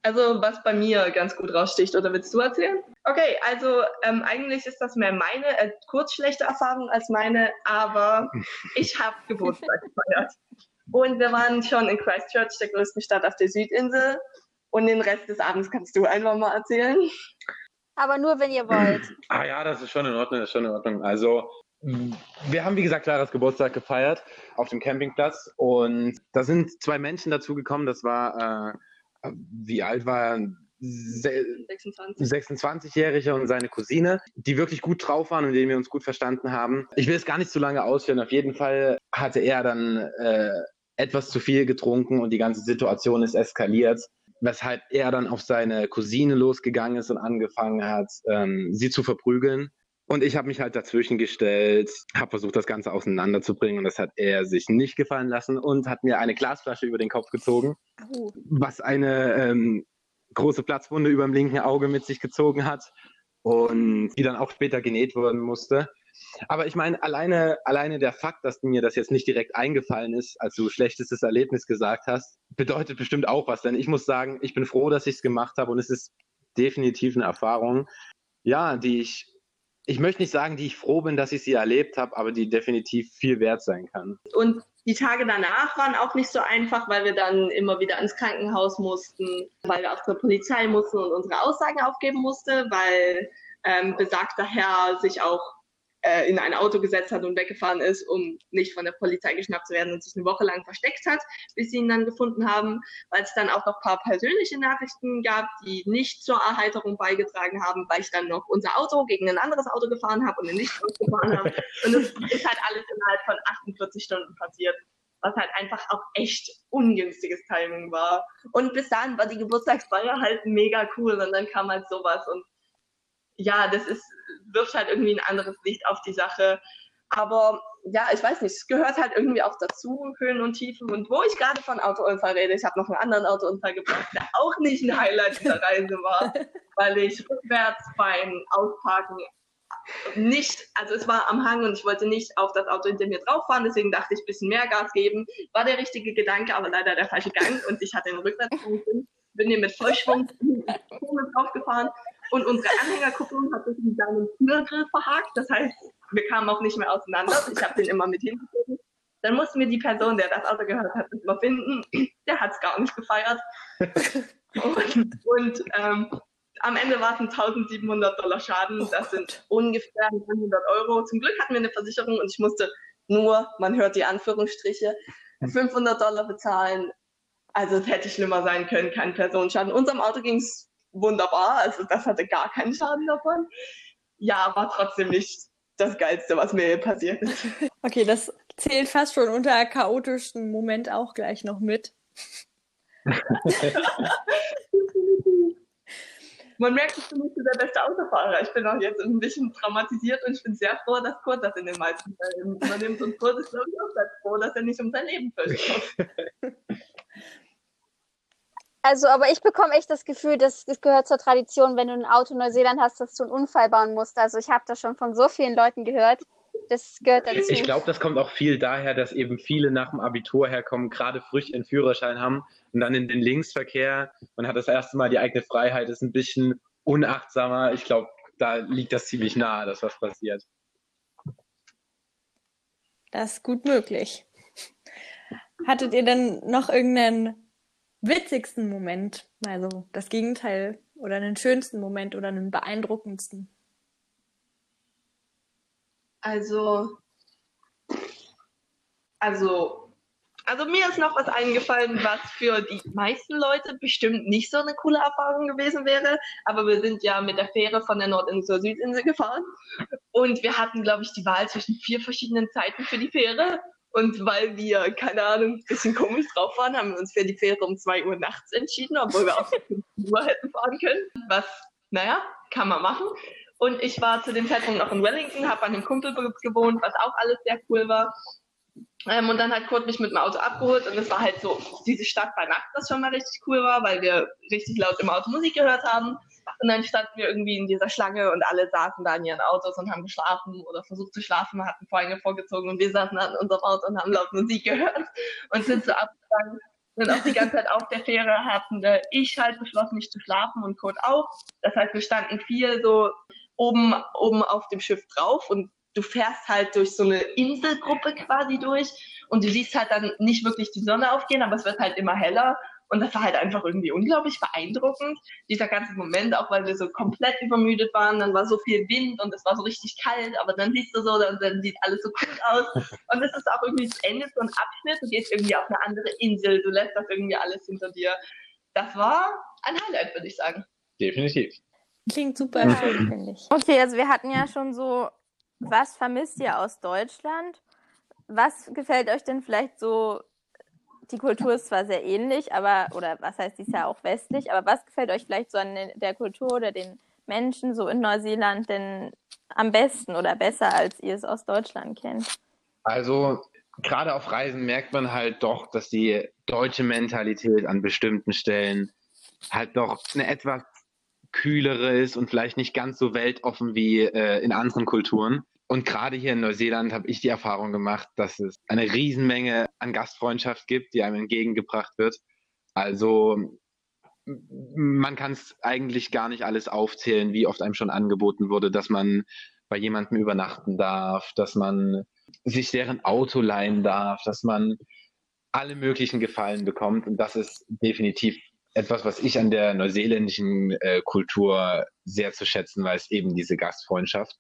Also was bei mir ganz gut raussticht, oder willst du erzählen? Okay, also ähm, eigentlich ist das mehr meine äh, kurz schlechte Erfahrung als meine, aber [LAUGHS] ich habe Geburtstag gefeiert. Und wir waren schon in Christchurch, der größten Stadt auf der Südinsel. Und den Rest des Abends kannst du einfach mal erzählen. Aber nur, wenn ihr wollt. Ah ja, das ist schon in Ordnung, das ist schon in Ordnung. Also wir haben, wie gesagt, Claras Geburtstag gefeiert auf dem Campingplatz und da sind zwei Menschen dazugekommen. Das war, äh, wie alt war er? 26-Jähriger und seine Cousine, die wirklich gut drauf waren und denen wir uns gut verstanden haben. Ich will es gar nicht zu lange ausführen. Auf jeden Fall hatte er dann äh, etwas zu viel getrunken und die ganze Situation ist eskaliert, weshalb er dann auf seine Cousine losgegangen ist und angefangen hat, ähm, sie zu verprügeln. Und ich habe mich halt dazwischen gestellt, habe versucht, das Ganze auseinanderzubringen und das hat er sich nicht gefallen lassen und hat mir eine Glasflasche über den Kopf gezogen, oh. was eine ähm, große Platzwunde über dem linken Auge mit sich gezogen hat und die dann auch später genäht werden musste. Aber ich meine, alleine, alleine der Fakt, dass mir das jetzt nicht direkt eingefallen ist, als du schlechtestes Erlebnis gesagt hast, bedeutet bestimmt auch was. Denn ich muss sagen, ich bin froh, dass ich es gemacht habe und es ist definitiv eine Erfahrung, ja, die ich, ich möchte nicht sagen, die ich froh bin, dass ich sie erlebt habe, aber die definitiv viel wert sein kann. Und die Tage danach waren auch nicht so einfach, weil wir dann immer wieder ins Krankenhaus mussten, weil wir auch zur Polizei mussten und unsere Aussagen aufgeben mussten, weil ähm, besagter Herr sich auch äh, in ein Auto gesetzt hat und weggefahren ist, um nicht von der Polizei geschnappt zu werden und sich eine Woche lang versteckt hat, bis sie ihn dann gefunden haben, weil es dann auch noch ein paar persönliche Nachrichten gab, die nicht zur Erheiterung beigetragen haben, weil ich dann noch unser Auto gegen ein anderes Auto gefahren habe und ihn nicht gefahren habe. Und es ist halt alles innerhalb von 48 Stunden passiert was halt einfach auch echt ungünstiges Timing war. Und bis dahin war die Geburtstagsfeier halt mega cool und dann kam halt sowas und ja, das ist, wirft halt irgendwie ein anderes Licht auf die Sache. Aber ja, ich weiß nicht, es gehört halt irgendwie auch dazu, Höhen und Tiefen. Und wo ich gerade von Autounfall rede, ich habe noch einen anderen Autounfall gebracht, der auch nicht ein Highlight dieser [LAUGHS] Reise war, weil ich rückwärts beim Ausparken nicht, also es war am Hang und ich wollte nicht auf das Auto hinter mir drauf fahren, deswegen dachte ich, ein bisschen mehr Gas geben. War der richtige Gedanke, aber leider der falsche Gang und ich hatte den Rückwärts bin hier mit Vollschwung drauf gefahren und unsere Anhängerkupplung hat sich in seinen Türgrill verhakt. Das heißt, wir kamen auch nicht mehr auseinander. Ich habe den immer mit hingezogen. Dann musste mir die Person, der das Auto gehört hat, überfinden. Der hat es gar nicht gefeiert. [LAUGHS] und, und ähm, am Ende war es ein 1700 Dollar Schaden. Oh das sind ungefähr 100 Euro. Zum Glück hatten wir eine Versicherung und ich musste nur, man hört die Anführungsstriche, 500 Dollar bezahlen. Also es hätte schlimmer sein können, kein Personenschaden. Unserem Auto ging es wunderbar. Also das hatte gar keinen Schaden davon. Ja, war trotzdem nicht das Geilste, was mir passiert ist. [LAUGHS] Okay, das Zählt fast schon unter chaotischsten Moment auch gleich noch mit. [LAUGHS] Man merkt, ich bin nicht so der beste Autofahrer. Ich bin auch jetzt ein bisschen traumatisiert und ich bin sehr froh, dass Kurt das in den meisten Fällen übernimmt. Und Kurt ist, glaube ich, auch sehr froh, dass er nicht um sein Leben fürchtet. [LAUGHS] Also, aber ich bekomme echt das Gefühl, dass es gehört zur Tradition, wenn du ein Auto in Neuseeland hast, dass du einen Unfall bauen musst. Also ich habe das schon von so vielen Leuten gehört. Das gehört dazu. Ich glaube, das kommt auch viel daher, dass eben viele nach dem Abitur herkommen, gerade frisch einen Führerschein haben und dann in den Linksverkehr. Man hat das erste Mal die eigene Freiheit, ist ein bisschen unachtsamer. Ich glaube, da liegt das ziemlich nahe, dass was passiert. Das ist gut möglich. Hattet ihr denn noch irgendeinen witzigsten Moment? Also das Gegenteil oder einen schönsten Moment oder einen beeindruckendsten? Also, also, also mir ist noch was eingefallen, was für die meisten Leute bestimmt nicht so eine coole Erfahrung gewesen wäre. Aber wir sind ja mit der Fähre von der Nordinsel zur Südinsel gefahren und wir hatten, glaube ich, die Wahl zwischen vier verschiedenen Zeiten für die Fähre. Und weil wir, keine Ahnung, ein bisschen komisch drauf waren, haben wir uns für die Fähre um 2 Uhr nachts entschieden, obwohl wir auch 5 [LAUGHS] Uhr hätten fahren können. Was, naja, kann man machen. Und ich war zu dem Zeitpunkt noch in Wellington, habe an einem Kumpel gewohnt, was auch alles sehr cool war. Ähm, und dann hat Kurt mich mit dem Auto abgeholt und es war halt so, diese Stadt bei Nacht, das schon mal richtig cool war, weil wir richtig laut im Auto Musik gehört haben. Und dann standen wir irgendwie in dieser Schlange und alle saßen da in ihren Autos und haben geschlafen oder versucht zu schlafen, hatten Vorhänge vorgezogen und wir saßen an unserem Auto und haben laut Musik gehört und sind so abgegangen. Und auch die ganze Zeit auf der Fähre hatten ich halt beschlossen, nicht zu schlafen und Kurt auch. Das heißt, wir standen viel so oben, oben auf dem Schiff drauf und du fährst halt durch so eine Inselgruppe quasi durch und du siehst halt dann nicht wirklich die Sonne aufgehen, aber es wird halt immer heller und das war halt einfach irgendwie unglaublich beeindruckend, dieser ganze Moment, auch weil wir so komplett übermüdet waren, dann war so viel Wind und es war so richtig kalt, aber dann siehst du so, dann, dann sieht alles so cool aus [LAUGHS] und es ist auch irgendwie das Ende so ein Abschnitt, du gehst irgendwie auf eine andere Insel, du lässt das irgendwie alles hinter dir. Das war ein Highlight, würde ich sagen. Definitiv. Klingt super schön, finde ich. Okay, also wir hatten ja schon so, was vermisst ihr aus Deutschland? Was gefällt euch denn vielleicht so? Die Kultur ist zwar sehr ähnlich, aber, oder was heißt, die ist ja auch westlich, aber was gefällt euch vielleicht so an der Kultur oder den Menschen so in Neuseeland denn am besten oder besser, als ihr es aus Deutschland kennt? Also, gerade auf Reisen merkt man halt doch, dass die deutsche Mentalität an bestimmten Stellen halt doch eine etwas kühlere ist und vielleicht nicht ganz so weltoffen wie äh, in anderen Kulturen. Und gerade hier in Neuseeland habe ich die Erfahrung gemacht, dass es eine Riesenmenge an Gastfreundschaft gibt, die einem entgegengebracht wird. Also man kann es eigentlich gar nicht alles aufzählen, wie oft einem schon angeboten wurde, dass man bei jemandem übernachten darf, dass man sich deren Auto leihen darf, dass man alle möglichen Gefallen bekommt. Und das ist definitiv etwas, was ich an der neuseeländischen äh, Kultur sehr zu schätzen weiß, eben diese Gastfreundschaft.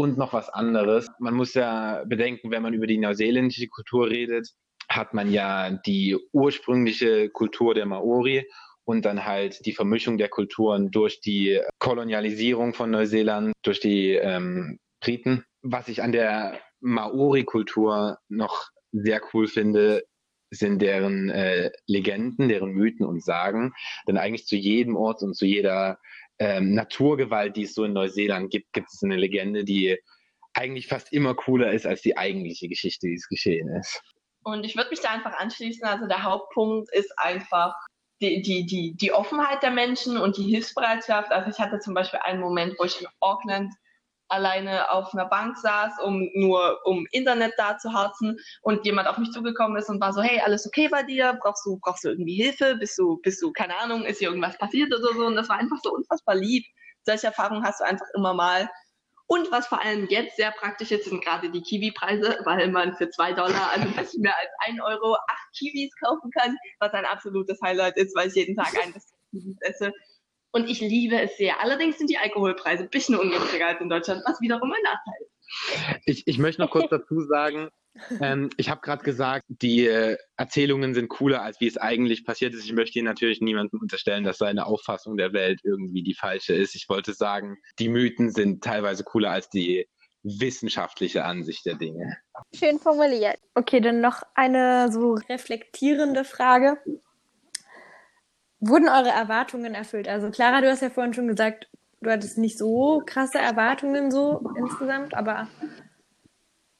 Und noch was anderes. Man muss ja bedenken, wenn man über die neuseeländische Kultur redet, hat man ja die ursprüngliche Kultur der Maori und dann halt die Vermischung der Kulturen durch die Kolonialisierung von Neuseeland, durch die ähm, Briten. Was ich an der Maori-Kultur noch sehr cool finde, sind deren äh, Legenden, deren Mythen und Sagen. Denn eigentlich zu jedem Ort und zu jeder ähm, Naturgewalt, die es so in Neuseeland gibt, gibt es eine Legende, die eigentlich fast immer cooler ist als die eigentliche Geschichte, die es geschehen ist. Und ich würde mich da einfach anschließen. Also der Hauptpunkt ist einfach die, die, die, die Offenheit der Menschen und die Hilfsbereitschaft. Also ich hatte zum Beispiel einen Moment, wo ich in Auckland alleine auf einer Bank saß, um nur um Internet da zu harzen und jemand auf mich zugekommen ist und war so, hey, alles okay bei dir? Brauchst du, brauchst du irgendwie Hilfe? Bist du, bist du, keine Ahnung, ist hier irgendwas passiert oder so? Und das war einfach so unfassbar lieb. Solche Erfahrungen hast du einfach immer mal. Und was vor allem jetzt sehr praktisch ist, sind gerade die Kiwi-Preise, weil man für zwei Dollar, also ein bisschen mehr als ein Euro, acht Kiwis kaufen kann, was ein absolutes Highlight ist, weil ich jeden Tag ein bis Kiwis esse. Und ich liebe es sehr. Allerdings sind die Alkoholpreise ein bisschen ungünstiger als in Deutschland, was wiederum ein Nachteil ist. Ich, ich möchte noch kurz dazu sagen, ähm, ich habe gerade gesagt, die äh, Erzählungen sind cooler, als wie es eigentlich passiert ist. Ich möchte hier natürlich niemandem unterstellen, dass seine Auffassung der Welt irgendwie die falsche ist. Ich wollte sagen, die Mythen sind teilweise cooler als die wissenschaftliche Ansicht der Dinge. Schön formuliert. Okay, dann noch eine so reflektierende Frage. Wurden eure Erwartungen erfüllt? Also Clara, du hast ja vorhin schon gesagt, du hattest nicht so krasse Erwartungen so insgesamt, aber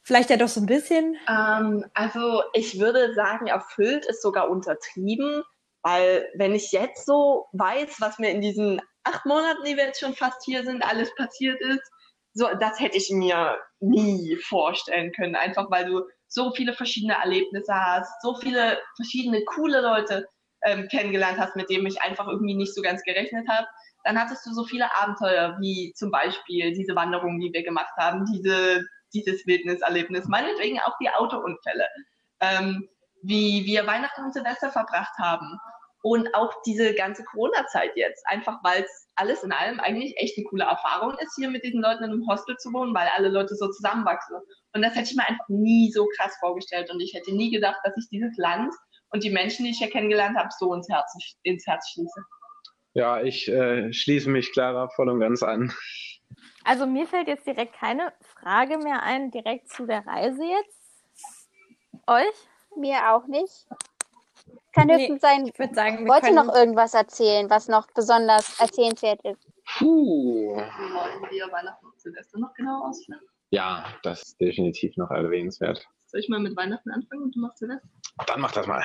vielleicht ja doch so ein bisschen. Ähm, also ich würde sagen, erfüllt ist sogar untertrieben, weil wenn ich jetzt so weiß, was mir in diesen acht Monaten, die wir jetzt schon fast hier sind, alles passiert ist, so, das hätte ich mir nie vorstellen können, einfach weil du so viele verschiedene Erlebnisse hast, so viele verschiedene coole Leute ähm, kennengelernt hast, mit denen ich einfach irgendwie nicht so ganz gerechnet habe. Dann hattest du so viele Abenteuer, wie zum Beispiel diese Wanderung, die wir gemacht haben, diese, dieses Wildniserlebnis, meinetwegen auch die Autounfälle, ähm, wie wir Weihnachten und Silvester verbracht haben. Und auch diese ganze Corona-Zeit jetzt, einfach weil es alles in allem eigentlich echt eine coole Erfahrung ist, hier mit diesen Leuten in einem Hostel zu wohnen, weil alle Leute so zusammenwachsen. Und das hätte ich mir einfach nie so krass vorgestellt. Und ich hätte nie gedacht, dass ich dieses Land und die Menschen, die ich hier kennengelernt habe, so ins Herz, ins Herz schließe. Ja, ich äh, schließe mich Clara voll und ganz an. Also mir fällt jetzt direkt keine Frage mehr ein, direkt zu der Reise jetzt. Euch? Mir auch nicht. Kann Nee, höchstens sein, Ich würde sagen, wollt ihr können, noch irgendwas erzählen, was noch besonders erzählenswert ist? Puh. Wie wollen wir Weihnachten und Silvester noch genau ausführen? Ja, das ist definitiv noch erwähnenswert. Soll ich mal mit Weihnachten anfangen und du machst Silvester? Dann mach das mal.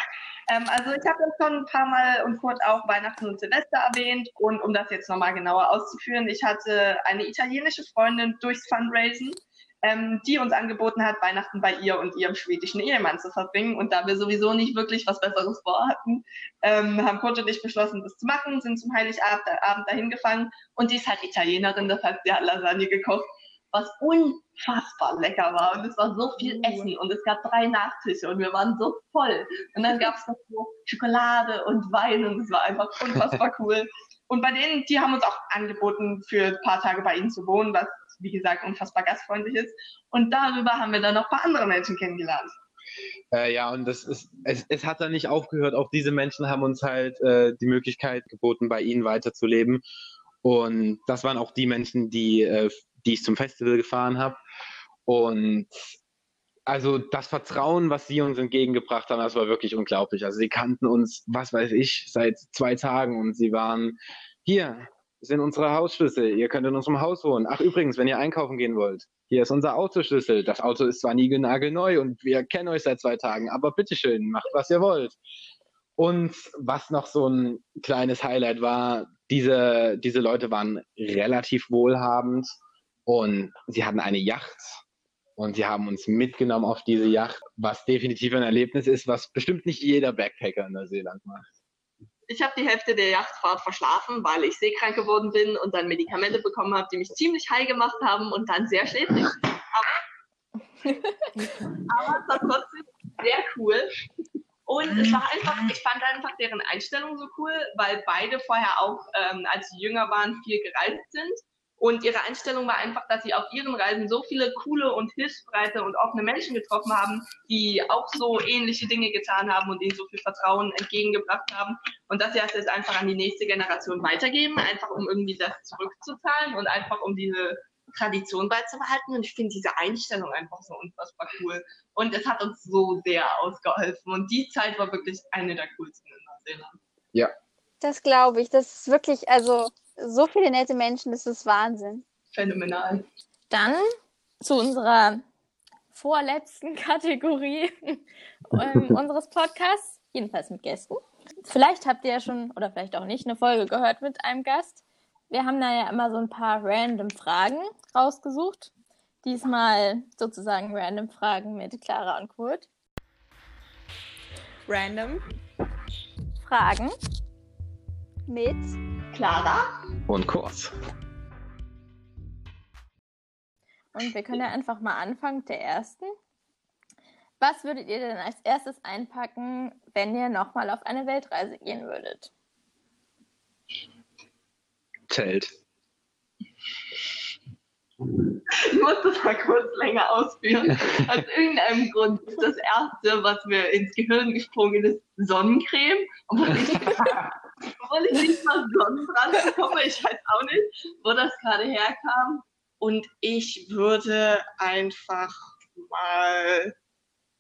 Ähm, also ich habe jetzt schon ein paar Mal und kurz auch Weihnachten und Silvester erwähnt. Und um das jetzt nochmal genauer auszuführen, ich hatte eine italienische Freundin durchs Fundraisen, ähm, die uns angeboten hat, Weihnachten bei ihr und ihrem schwedischen Ehemann zu verbringen. Und da wir sowieso nicht wirklich was Besseres vorhatten, ähm, haben Kurt und ich beschlossen, das zu machen, sind zum Heiligabend Abend dahin gefahren. Und die ist halt Italienerin, das heißt, sie hat Lasagne gekocht, was unfassbar lecker war. Und es war so viel Essen und es gab drei Nachtische und wir waren so voll. Und dann gab es noch so Schokolade und Wein und es war einfach unfassbar [LAUGHS] cool. Und bei denen, die haben uns auch angeboten, für ein paar Tage bei ihnen zu wohnen, was, wie gesagt, unfassbar gastfreundlich ist. Und darüber haben wir dann noch ein paar andere Menschen kennengelernt. Äh, ja, und das ist, es, es hat dann nicht aufgehört. Auch diese Menschen haben uns halt äh, die Möglichkeit geboten, bei ihnen weiterzuleben. Und das waren auch die Menschen, die, äh, die ich zum Festival gefahren habe. Und also das Vertrauen, was sie uns entgegengebracht haben, das war wirklich unglaublich. Also sie kannten uns, was weiß ich, seit zwei Tagen und sie waren hier sind unsere Hausschlüssel. Ihr könnt in unserem Haus wohnen. Ach übrigens, wenn ihr einkaufen gehen wollt, hier ist unser Autoschlüssel. Das Auto ist zwar niegelnagelneu und wir kennen euch seit zwei Tagen, aber bitteschön, macht was ihr wollt. Und was noch so ein kleines Highlight war, diese, diese Leute waren relativ wohlhabend und sie hatten eine Yacht und sie haben uns mitgenommen auf diese Yacht, was definitiv ein Erlebnis ist, was bestimmt nicht jeder Backpacker in Neuseeland macht. Ich habe die Hälfte der Yachtfahrt verschlafen, weil ich seekrank geworden bin und dann Medikamente bekommen habe, die mich ziemlich high gemacht haben und dann sehr schläfrig. Aber, [LAUGHS] aber es war trotzdem sehr cool. Und es war einfach, ich fand einfach deren Einstellung so cool, weil beide vorher auch, ähm, als sie jünger waren, viel gereist sind. Und ihre Einstellung war einfach, dass sie auf ihren Reisen so viele coole und hilfsbereite und offene Menschen getroffen haben, die auch so ähnliche Dinge getan haben und ihnen so viel Vertrauen entgegengebracht haben. Und dass sie das jetzt einfach an die nächste Generation weitergeben, einfach um irgendwie das zurückzuzahlen und einfach um diese Tradition beizubehalten. Und ich finde diese Einstellung einfach so unfassbar cool. Und es hat uns so sehr ausgeholfen. Und die Zeit war wirklich eine der coolsten in Neuseeland. Das glaube ich. Das ist wirklich, also so viele nette Menschen, das ist Wahnsinn. Phänomenal. Dann zu unserer vorletzten [LAUGHS] Kategorie ähm, [LAUGHS] unseres Podcasts, jedenfalls mit Gästen. Vielleicht habt ihr ja schon, oder vielleicht auch nicht, eine Folge gehört mit einem Gast. Wir haben da ja immer so ein paar random Fragen rausgesucht. Diesmal sozusagen random Fragen mit Clara und Kurt. random. Fragen. Mit Clara? Und kurz. Und wir können ja einfach mal anfangen mit der ersten. Was würdet ihr denn als erstes einpacken, wenn ihr nochmal auf eine Weltreise gehen würdet? Zelt. Ich muss das mal kurz länger ausführen. Aus irgendeinem Grund ist das Erste, was mir ins Gehirn gesprungen ist, Sonnencreme. Obwohl ich, [LAUGHS] obwohl ich nicht mal Sonnenbrand bekomme. Ich weiß auch nicht, wo das gerade herkam. Und ich würde einfach mal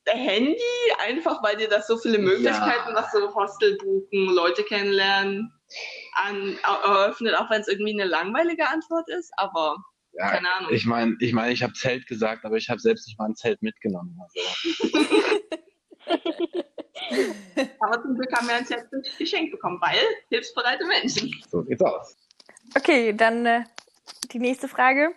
Handy, einfach weil dir das so viele Möglichkeiten, was so Hostel buchen, Leute kennenlernen, an, eröffnet, auch wenn es irgendwie eine langweilige Antwort ist, aber Ja, keine Ahnung. ich meine, ich, mein, ich habe Zelt gesagt, aber ich habe selbst nicht mal ein Zelt mitgenommen. Also. [LAUGHS] [LAUGHS] Aber zum Glück haben wir ein Set geschenkt bekommen, weil hilfsbereite Menschen. So geht's aus. Okay, dann äh, die nächste Frage.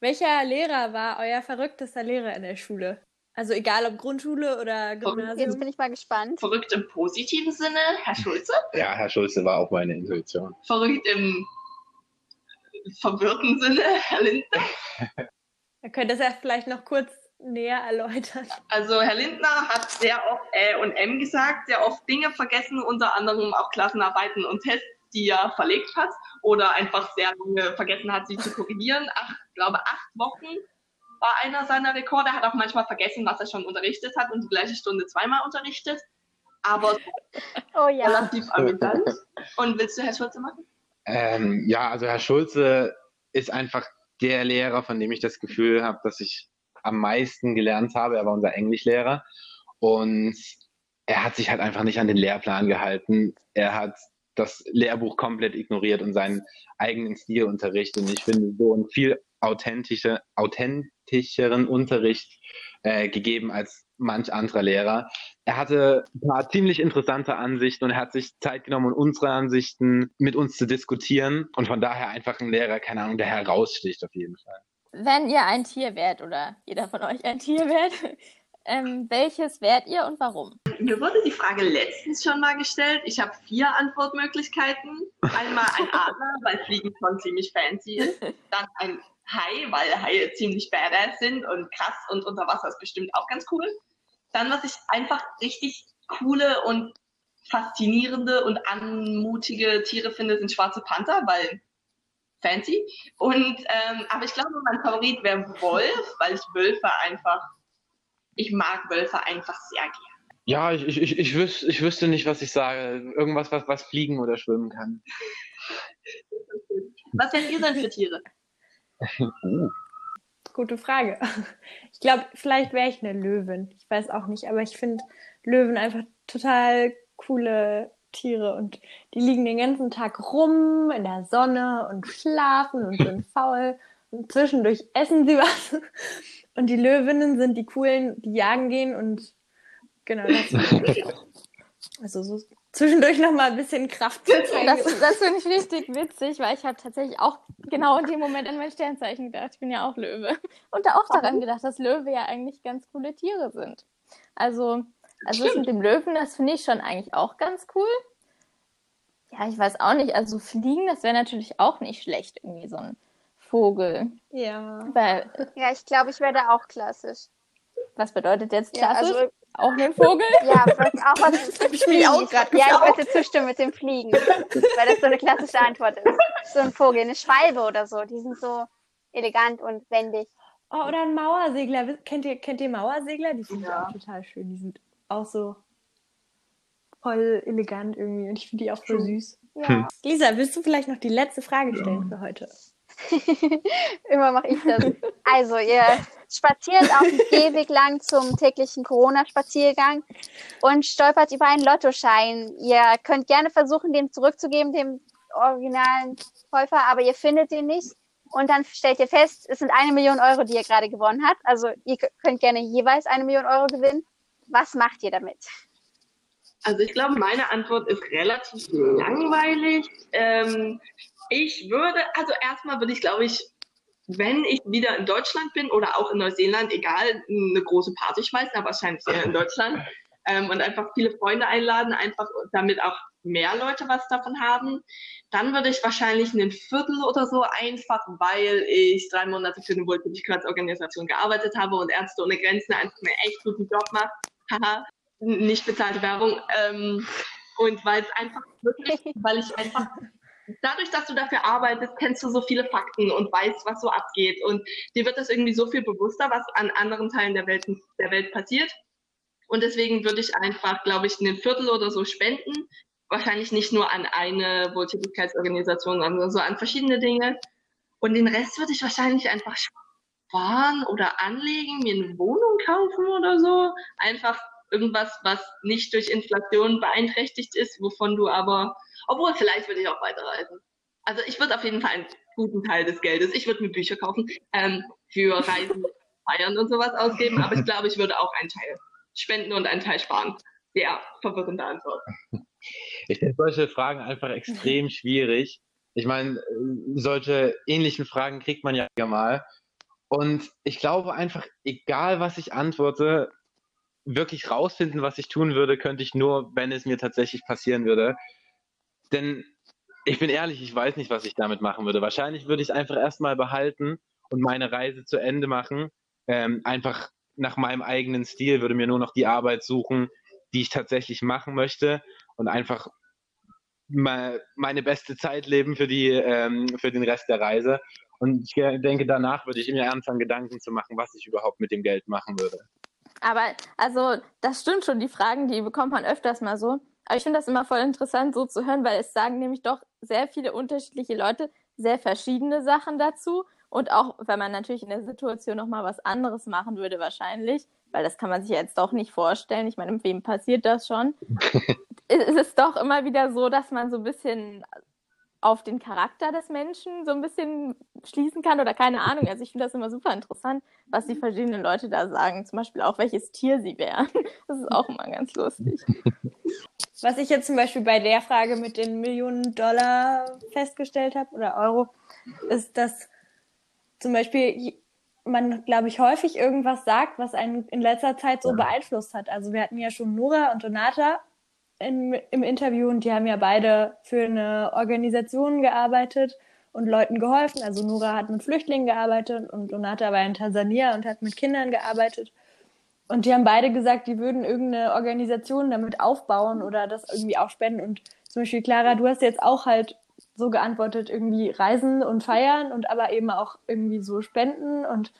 Welcher Lehrer war euer verrücktester Lehrer in der Schule? Also egal ob Grundschule oder Jetzt Gymnasium. bin ich mal gespannt. Verrückt im positiven Sinne, Herr Schulze. Ja, Herr Schulze war auch meine Intuition. Verrückt im verwirrten Sinne, Herr Lindner. [LAUGHS] Ihr könnt das ja vielleicht noch kurz näher erläutern. Also Herr Lindner hat sehr oft Ä und M gesagt, sehr oft Dinge vergessen, unter anderem auch Klassenarbeiten und Tests, die er verlegt hat oder einfach sehr lange vergessen hat, sie zu korrigieren. Ach, ich glaube, acht Wochen war einer seiner Rekorde. Er hat auch manchmal vergessen, was er schon unterrichtet hat und die gleiche Stunde zweimal unterrichtet. Aber [LAUGHS] Oh ja. relativ amüsant. Und willst du Herr Schulze machen? Ähm, ja, also Herr Schulze ist einfach der Lehrer, von dem ich das Gefühl habe, dass ich am meisten gelernt habe. Er war unser Englischlehrer und er hat sich halt einfach nicht an den Lehrplan gehalten. Er hat das Lehrbuch komplett ignoriert und seinen eigenen Stilunterricht. Und ich finde, so einen viel authentische, authentischeren Unterricht äh, gegeben als manch anderer Lehrer. Er hatte ein paar ziemlich interessante Ansichten und er hat sich Zeit genommen, um unsere Ansichten mit uns zu diskutieren. Und von daher einfach ein Lehrer, keine Ahnung, der heraussticht auf jeden Fall. Wenn ihr ein Tier wärt oder jeder von euch ein Tier wärt, [LAUGHS] ähm, welches wärt ihr und warum? Mir wurde die Frage letztens schon mal gestellt. Ich habe vier Antwortmöglichkeiten. Einmal ein Adler, weil Fliegen schon ziemlich fancy ist. Dann ein Hai, weil Haie ziemlich badass sind und krass und unter Wasser ist bestimmt auch ganz cool. Dann, was ich einfach richtig coole und faszinierende und anmutige Tiere finde, sind schwarze Panther, weil fancy. Und ähm, aber ich glaube, mein Favorit wäre Wolf, weil ich Wölfe einfach, ich mag Wölfe einfach sehr gerne. Ja, ich, ich, ich, ich, wüs ich wüsste nicht, was ich sage. Irgendwas, was, was fliegen oder schwimmen kann. Was wären ihr denn für Tiere? [LAUGHS] Gute Frage. Ich glaube, vielleicht wäre ich eine Löwin. Ich weiß auch nicht, aber ich finde Löwen einfach total coole Tiere und die liegen den ganzen Tag rum in der Sonne und schlafen und sind [LAUGHS] faul und zwischendurch essen sie was. Und die Löwinnen sind die coolen, die jagen gehen und genau das. [LAUGHS] Also so zwischendurch noch mal ein bisschen Kraft zu zeigen. Das, das finde ich richtig witzig, weil ich habe tatsächlich auch genau in dem Moment an mein Sternzeichen gedacht. Ich bin ja auch Löwe. Und da auch daran gedacht, dass Löwe ja eigentlich ganz coole Tiere sind. Also, also das mit dem Löwen, das finde ich schon eigentlich auch ganz cool. Ja, ich weiß auch nicht. Also fliegen, das wäre natürlich auch nicht schlecht, irgendwie so ein Vogel. ja. Weil, Ja, ich glaube, ich werde auch klassisch. was bedeutet jetzt Ja, klassisch? also, auch ein Vogel? ja, auch was [LAUGHS] mit Ich mich auch grad Ja, ich würde zustimmen mit dem Fliegen, weil das so eine klassische Antwort ist. So ein Vogel, eine Schwalbe oder so, die sind so elegant und wendig. Oh, oder ein Mauersegler. Kennt ihr, kennt ihr Mauersegler? Die ich Ja. auch total schön. Die sind auch so voll elegant irgendwie und ich finde die auch voll süß. Ja, Lisa, willst du vielleicht noch die letzte Frage stellen für heute? [LAUGHS] immer mache ich das. Also, ihr [LAUGHS] spaziert auf dem Gehweg lang zum täglichen Corona-Spaziergang und stolpert über einen Lottoschein. Ihr könnt gerne versuchen, den zurückzugeben, dem originalen Käufer, aber ihr findet den nicht. Und dann stellt ihr fest, es sind eine Million Euro, die ihr gerade gewonnen habt. Also ihr könnt gerne jeweils eine Million Euro gewinnen. Was macht ihr damit? Also ich glaube, meine Antwort ist relativ langweilig. Ähm, ich würde, also erstmal würde ich, glaube ich, wenn ich wieder in Deutschland bin oder auch in Neuseeland, egal, eine große Party schmeißen, aber wahrscheinlich eher in Deutschland ähm, und einfach viele Freunde einladen, einfach damit auch mehr Leute was davon haben. Dann würde ich wahrscheinlich einen Viertel oder so einfach, weil ich drei Monate für eine Wohltätigkeitsorganisation gearbeitet habe und Ärzte ohne Grenzen einfach einen echt guten Job macht. Haha, [LAUGHS] nicht bezahlte Werbung. Ähm, und weil es einfach wirklich, [LAUGHS] weil ich einfach, dadurch, dass du dafür arbeitest, kennst du so viele Fakten und weißt, was so abgeht. Und dir wird das irgendwie so viel bewusster, was an anderen Teilen der Welt, der Welt passiert. Und deswegen würde ich einfach, glaube ich, ein Viertel oder so spenden. Wahrscheinlich nicht nur an eine Wohltätigkeitsorganisation, sondern so an verschiedene Dinge. Und den Rest würde ich wahrscheinlich einfach sparen oder anlegen, mir eine Wohnung kaufen oder so. Einfach irgendwas, was nicht durch Inflation beeinträchtigt ist, wovon du aber, obwohl vielleicht würde ich auch weiterreisen. Also ich würde auf jeden Fall einen guten Teil des Geldes, ich würde mir Bücher kaufen, ähm, für Reisen, [LAUGHS] Feiern und sowas ausgeben, aber ich [LAUGHS] glaube, ich würde auch einen Teil spenden und einen Teil sparen. Ja, verwirrende Antwort. Ich finde solche Fragen einfach extrem schwierig. Ich meine, solche ähnlichen Fragen kriegt man ja mal. Und ich glaube einfach, egal was ich antworte, wirklich rausfinden, was ich tun würde, könnte ich nur, wenn es mir tatsächlich passieren würde. Denn ich bin ehrlich, ich weiß nicht, was ich damit machen würde. Wahrscheinlich würde ich es einfach erstmal behalten und meine Reise zu Ende machen. Ähm, einfach nach meinem eigenen Stil, würde mir nur noch die Arbeit suchen, die ich tatsächlich machen möchte und einfach meine beste Zeit leben für, die, ähm, für den Rest der Reise. Und ich denke, danach würde ich mir anfangen, Gedanken zu machen, was ich überhaupt mit dem Geld machen würde. Aber also, das stimmt schon, die Fragen, die bekommt man öfters mal so. Aber ich finde das immer voll interessant, so zu hören, weil es sagen nämlich doch sehr viele unterschiedliche Leute sehr verschiedene Sachen dazu. Und auch, wenn man natürlich in der Situation nochmal was anderes machen würde, wahrscheinlich, weil das kann man sich jetzt doch nicht vorstellen. Ich meine, wem passiert das schon? [LAUGHS] es ist doch immer wieder so, dass man so ein bisschen auf den Charakter des Menschen so ein bisschen schließen kann oder keine Ahnung. Also ich finde das immer super interessant, was die verschiedenen Leute da sagen. Zum Beispiel auch, welches Tier sie wären. [LAUGHS] Das ist auch immer ganz lustig. [LAUGHS] Was ich jetzt zum Beispiel bei der Frage mit den Millionen Dollar festgestellt habe oder Euro, ist, dass zum Beispiel man, glaube ich, häufig irgendwas sagt, was einen in letzter Zeit so beeinflusst hat. Also wir hatten ja schon Nora und Donata in, im Interview und die haben ja beide für eine Organisation gearbeitet und Leuten geholfen. Also Nora hat mit Flüchtlingen gearbeitet und Donata war in Tansania und hat mit Kindern gearbeitet. Und die haben beide gesagt, die würden irgendeine Organisation damit aufbauen oder das irgendwie auch spenden. Und zum Beispiel, Clara, du hast jetzt auch halt so geantwortet, irgendwie reisen und feiern und aber eben auch irgendwie so spenden und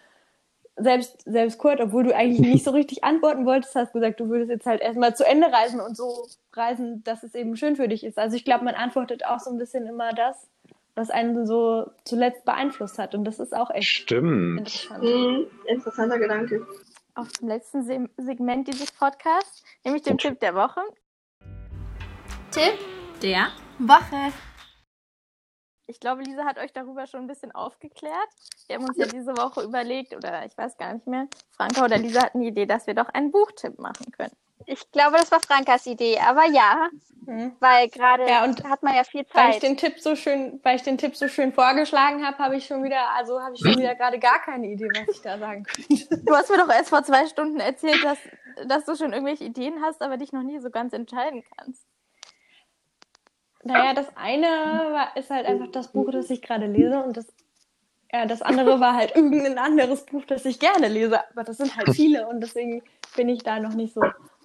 selbst, selbst Kurt, obwohl du eigentlich nicht so [LAUGHS] richtig antworten wolltest, hast gesagt, du würdest jetzt halt erstmal zu Ende reisen und so reisen, dass es eben schön für dich ist. Also ich glaube, man antwortet auch so ein bisschen immer das, was einen so zuletzt beeinflusst hat. Und das ist auch echt Stimmt. interessant. Mhm, interessanter Gedanke. Auch zum letzten Se Segment dieses Podcasts, nämlich dem Tipp der Woche. Tipp der Woche. Ich glaube, Lisa hat euch darüber schon ein bisschen aufgeklärt. Wir haben uns ja diese Woche überlegt, oder ich weiß gar nicht mehr, Franka oder Lisa hatten die Idee, dass wir doch einen Buchtipp machen können. Ich glaube, das war Frankas Idee, aber ja, mhm. weil gerade ja, und hat man ja viel Zeit. Weil ich den Tipp so schön, weil ich den Tipp so schön vorgeschlagen habe, habe ich schon wieder, also habe ich schon wieder gerade gar keine Idee, was ich da sagen könnte. [LAUGHS] Du hast mir doch erst vor zwei Stunden erzählt, dass, dass du schon irgendwelche Ideen hast, aber dich noch nie so ganz entscheiden kannst. Naja, das eine ist halt einfach das Buch, das ich gerade lese und das, ja, das andere war halt irgendein anderes Buch, das ich gerne lese. Aber das sind halt viele und deswegen bin ich da noch nicht so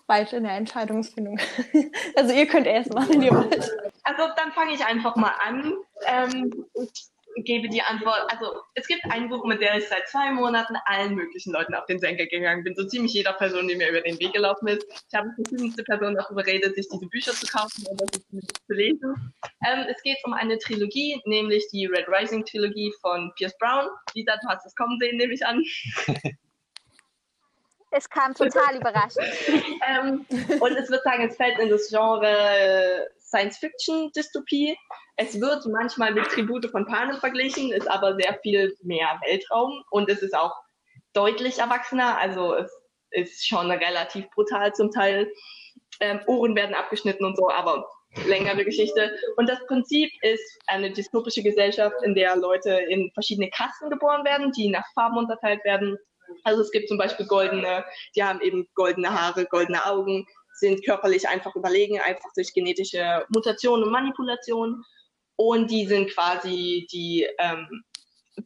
weit in der Entscheidungsfindung. [LAUGHS] Also ihr könnt erst mal, wenn ihr wollt. Also dann fange ich einfach mal an. Ähm, gebe die Antwort. Also es gibt ein Buch, mit der ich seit zwei Monaten allen möglichen Leuten auf den Senkel gegangen bin. So ziemlich jeder Person, die mir über den Weg gelaufen ist. Ich habe verschiedenste Personen darüber geredet, sich diese Bücher zu kaufen oder sie zu lesen. Ähm, es geht um eine Trilogie, nämlich die Red Rising Trilogie von Pierce Brown. Lisa, du hast es kommen sehen, nehme ich an. [LAUGHS] Es kam total überraschend. [LAUGHS] ähm, und es wird sagen, es fällt in das Genre Science-Fiction-Dystopie. Es wird manchmal mit Tribute von Panem verglichen, ist aber sehr viel mehr Weltraum und es ist auch deutlich erwachsener, also es ist schon relativ brutal zum Teil. Ähm, Ohren werden abgeschnitten und so, aber längere Geschichte. Und das Prinzip ist eine dystopische Gesellschaft, in der Leute in verschiedene Kasten geboren werden, die nach Farben unterteilt werden. Also es gibt zum Beispiel goldene, die haben eben goldene Haare, goldene Augen, sind körperlich einfach überlegen, einfach durch genetische Mutation und Manipulation. Und die sind quasi die ähm,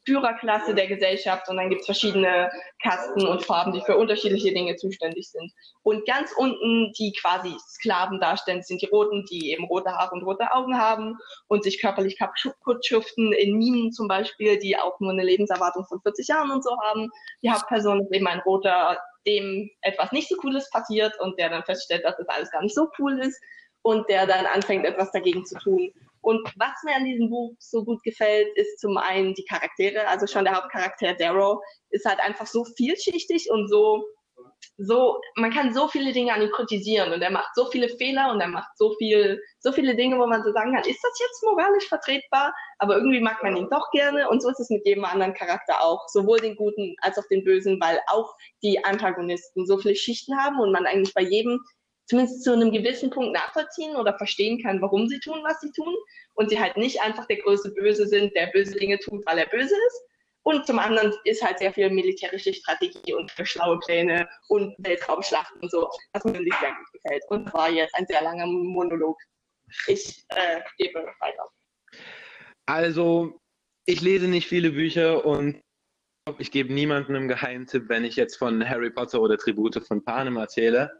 Führerklasse der Gesellschaft und dann gibt es verschiedene Kasten und Farben, die für unterschiedliche Dinge zuständig sind. Und ganz unten, die quasi Sklaven darstellen, sind die Roten, die eben rote Haare und rote Augen haben und sich körperlich kaputt schuften, in Minen zum Beispiel, die auch nur eine Lebenserwartung von 40 Jahren und so haben. Die Hauptperson ist eben ein Roter, dem etwas nicht so Cooles passiert und der dann feststellt, dass das alles gar nicht so cool ist und der dann anfängt, etwas dagegen zu tun. Und was mir an diesem Buch so gut gefällt, ist zum einen die Charaktere. Also schon der Hauptcharakter Darrow ist halt einfach so vielschichtig und so so, man kann so viele Dinge an ihm kritisieren und er macht so viele Fehler und er macht so viel, so viele Dinge, wo man so sagen kann, ist das jetzt moralisch vertretbar? Aber irgendwie mag man ihn doch gerne und so ist es mit jedem anderen Charakter auch, sowohl den Guten als auch den Bösen, weil auch die Antagonisten so viele Schichten haben und man eigentlich bei jedem zumindest zu einem gewissen Punkt nachvollziehen oder verstehen kann, warum sie tun, was sie tun und sie halt nicht einfach der größte Böse sind, der böse Dinge tut, weil er böse ist, und zum anderen ist halt sehr viel militärische Strategie und schlaue Pläne und Weltraumschlachten und so, was mir wirklich sehr gut gefällt. Und war jetzt ein sehr langer Monolog. Ich äh, gebe weiter. Also, ich lese nicht viele Bücher und ich gebe niemandem einen Geheimtipp, wenn ich jetzt von Harry Potter oder Tribute von Panem erzähle.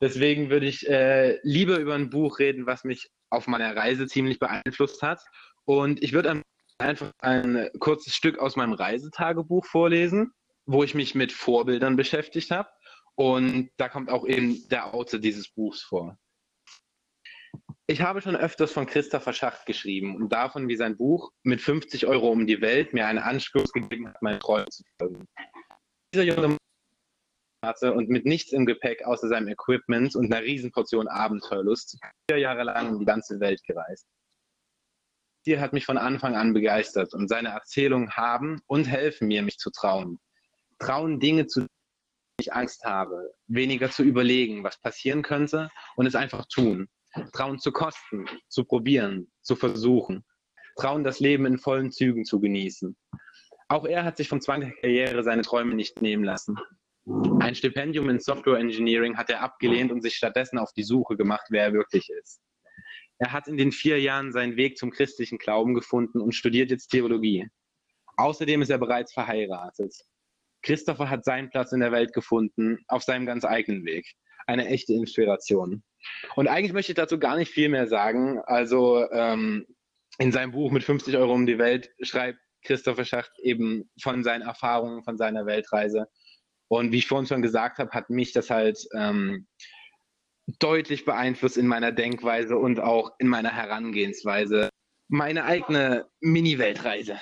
Deswegen würde ich äh, lieber über ein Buch reden, was mich auf meiner Reise ziemlich beeinflusst hat. Und ich würde einfach ein kurzes Stück aus meinem Reisetagebuch vorlesen, wo ich mich mit Vorbildern beschäftigt habe. Und da kommt auch eben der Autor dieses Buchs vor. Ich habe schon öfters von Christopher Schacht geschrieben und davon, wie sein Buch mit 50 Euro um die Welt mir einen Anstoß gegeben hat, meine Träume zu folgen. Dieser junge Mann hatte und mit nichts im Gepäck außer seinem Equipment und einer Riesenportion Abenteuerlust vier Jahre lang um die ganze Welt gereist. Stil hat mich von Anfang an begeistert und seine Erzählungen haben und helfen mir, mich zu trauen. Trauen, Dinge zu denen ich Angst habe, weniger zu überlegen, was passieren könnte und es einfach tun. Trauen zu kosten, zu probieren, zu versuchen. Trauen, das Leben in vollen Zügen zu genießen. Auch er hat sich vom Zwang der Karriere seine Träume nicht nehmen lassen. Ein Stipendium in Software Engineering hat er abgelehnt und sich stattdessen auf die Suche gemacht, wer er wirklich ist. Er hat in den vier Jahren seinen Weg zum christlichen Glauben gefunden und studiert jetzt Theologie. Außerdem ist er bereits verheiratet. Christopher hat seinen Platz in der Welt gefunden, auf seinem ganz eigenen Weg. Eine echte Inspiration. Und eigentlich möchte ich dazu gar nicht viel mehr sagen. Also ähm, in seinem Buch mit 50 Euro um die Welt schreibt Christopher Schacht eben von seinen Erfahrungen, von seiner Weltreise. Und wie ich vorhin schon gesagt habe, hat mich das halt ähm, deutlich beeinflusst in meiner Denkweise und auch in meiner Herangehensweise. Meine eigene Mini-Weltreise.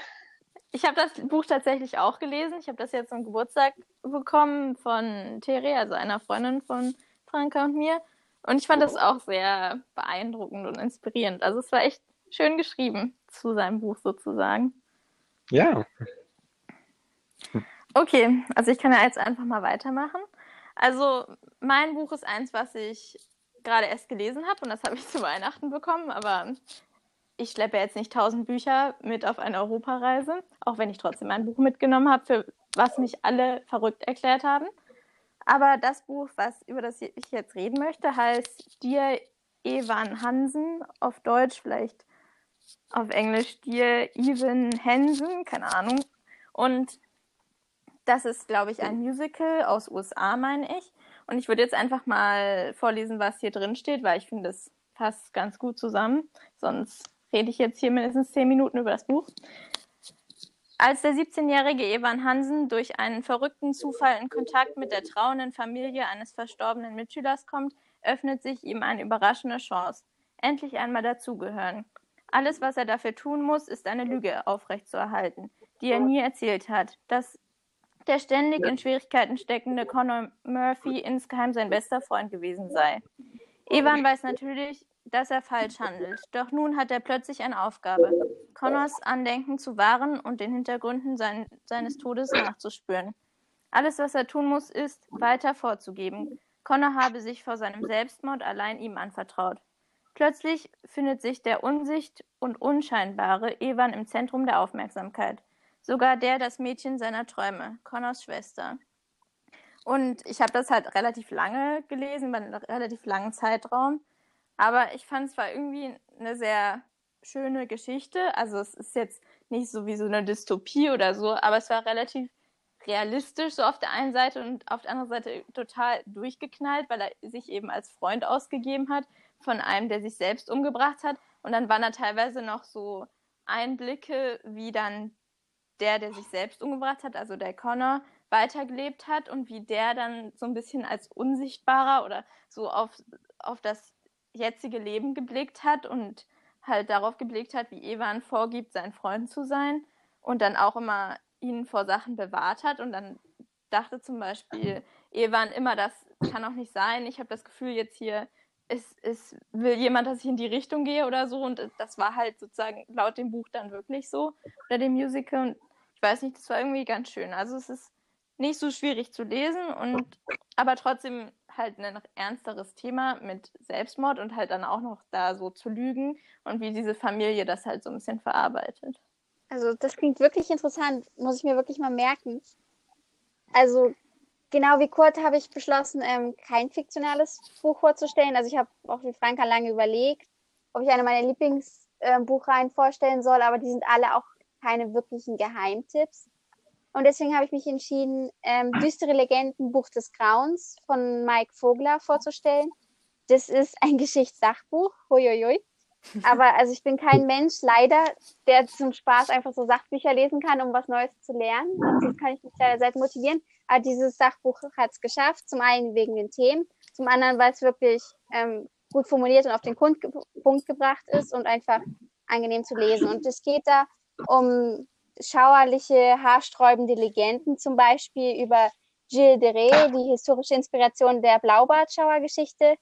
Ich habe das Buch tatsächlich auch gelesen. Ich habe das jetzt zum Geburtstag bekommen von Thierry, also einer Freundin von Franka und mir. Und ich fand das auch sehr beeindruckend und inspirierend. Also es war echt schön geschrieben zu seinem Buch sozusagen. Ja. Okay, also ich kann ja jetzt einfach mal weitermachen. Also mein Buch ist eins, was ich gerade erst gelesen habe und das habe ich [LAUGHS] zu Weihnachten bekommen, aber ich schleppe jetzt nicht tausend Bücher mit auf eine Europareise, auch wenn ich trotzdem ein Buch mitgenommen habe, für was mich alle verrückt erklärt haben. Aber das Buch, was, über das ich jetzt reden möchte, heißt Dir Evan Hansen, auf Deutsch vielleicht auf Englisch Dir Evan Hansen, keine Ahnung. Und das ist, glaube ich, ein Musical aus USA, meine ich. Und ich würde jetzt einfach mal vorlesen, was hier drin steht, weil ich finde, das passt ganz gut zusammen. Sonst rede ich jetzt hier mindestens zehn Minuten über das Buch. Als der 17-jährige Evan Hansen durch einen verrückten Zufall in Kontakt mit der trauenden Familie eines verstorbenen Mitschülers kommt, öffnet sich ihm eine überraschende Chance. Endlich einmal dazugehören. Alles, was er dafür tun muss, ist eine Lüge aufrechtzuerhalten, die er nie erzählt hat. Das der ständig in Schwierigkeiten steckende Conor Murphy insgeheim sein bester Freund gewesen sei. Evan weiß natürlich, dass er falsch handelt, doch nun hat er plötzlich eine Aufgabe, Connors Andenken zu wahren und den Hintergründen sein, seines Todes nachzuspüren. Alles, was er tun muss, ist, weiter vorzugeben. Connor habe sich vor seinem Selbstmord allein ihm anvertraut. Plötzlich findet sich der Unsicht und Unscheinbare Evan im Zentrum der Aufmerksamkeit. Sogar der das Mädchen seiner Träume, Connors Schwester. Und ich habe das halt relativ lange gelesen, bei einem relativ langen Zeitraum. Aber ich fand es war irgendwie eine sehr schöne Geschichte. Also es ist jetzt nicht so wie so eine Dystopie oder so, aber es war relativ realistisch so auf der einen Seite und auf der anderen Seite total durchgeknallt, weil er sich eben als Freund ausgegeben hat von einem, der sich selbst umgebracht hat. Und dann waren da teilweise noch so Einblicke, wie dann der, der sich selbst umgebracht hat, also der Connor, weitergelebt hat und wie der dann so ein bisschen als unsichtbarer oder so auf, auf das jetzige Leben geblickt hat und halt darauf geblickt hat, wie Evan vorgibt, sein Freund zu sein und dann auch immer ihn vor Sachen bewahrt hat und dann dachte zum Beispiel Evan immer, das kann auch nicht sein. Ich habe das Gefühl, jetzt hier ist, ist, will jemand, dass ich in die Richtung gehe oder so. Und das war halt sozusagen laut dem Buch dann wirklich so oder dem Musical. Und ich weiß nicht, das war irgendwie ganz schön. Also es ist nicht so schwierig zu lesen und aber trotzdem halt ein ernsteres Thema mit Selbstmord und halt dann auch noch da so zu lügen und wie diese Familie das halt so ein bisschen verarbeitet. Also das klingt wirklich interessant, muss ich mir wirklich mal merken. Also genau wie Kurt habe ich beschlossen, ähm, kein fiktionales Buch vorzustellen. Also ich habe auch wie Franka lange überlegt, ob ich eine meiner Lieblingsbuchreihen äh, vorstellen soll, aber die sind alle auch keine wirklichen Geheimtipps. Und deswegen habe ich mich entschieden, ähm, Düstere Legenden, Buch des Grauens von Mike Vogler vorzustellen. Das ist ein [LAUGHS] Geschichtssachbuch. Huiuiui. Aber also ich bin kein Mensch, leider, der zum Spaß einfach so Sachbücher lesen kann, um was Neues zu lernen. Also kann ich mich leider selbst motivieren. Aber dieses Sachbuch hat es geschafft. Zum einen wegen den Themen, zum anderen, weil es wirklich ähm, gut formuliert und auf den Punkt gebracht ist und einfach angenehm zu lesen. Und es geht da um schauerliche, haarsträubende Legenden, zum Beispiel über Gilles de Ré, die historische Inspiration der Blaubart-Schauergeschichte,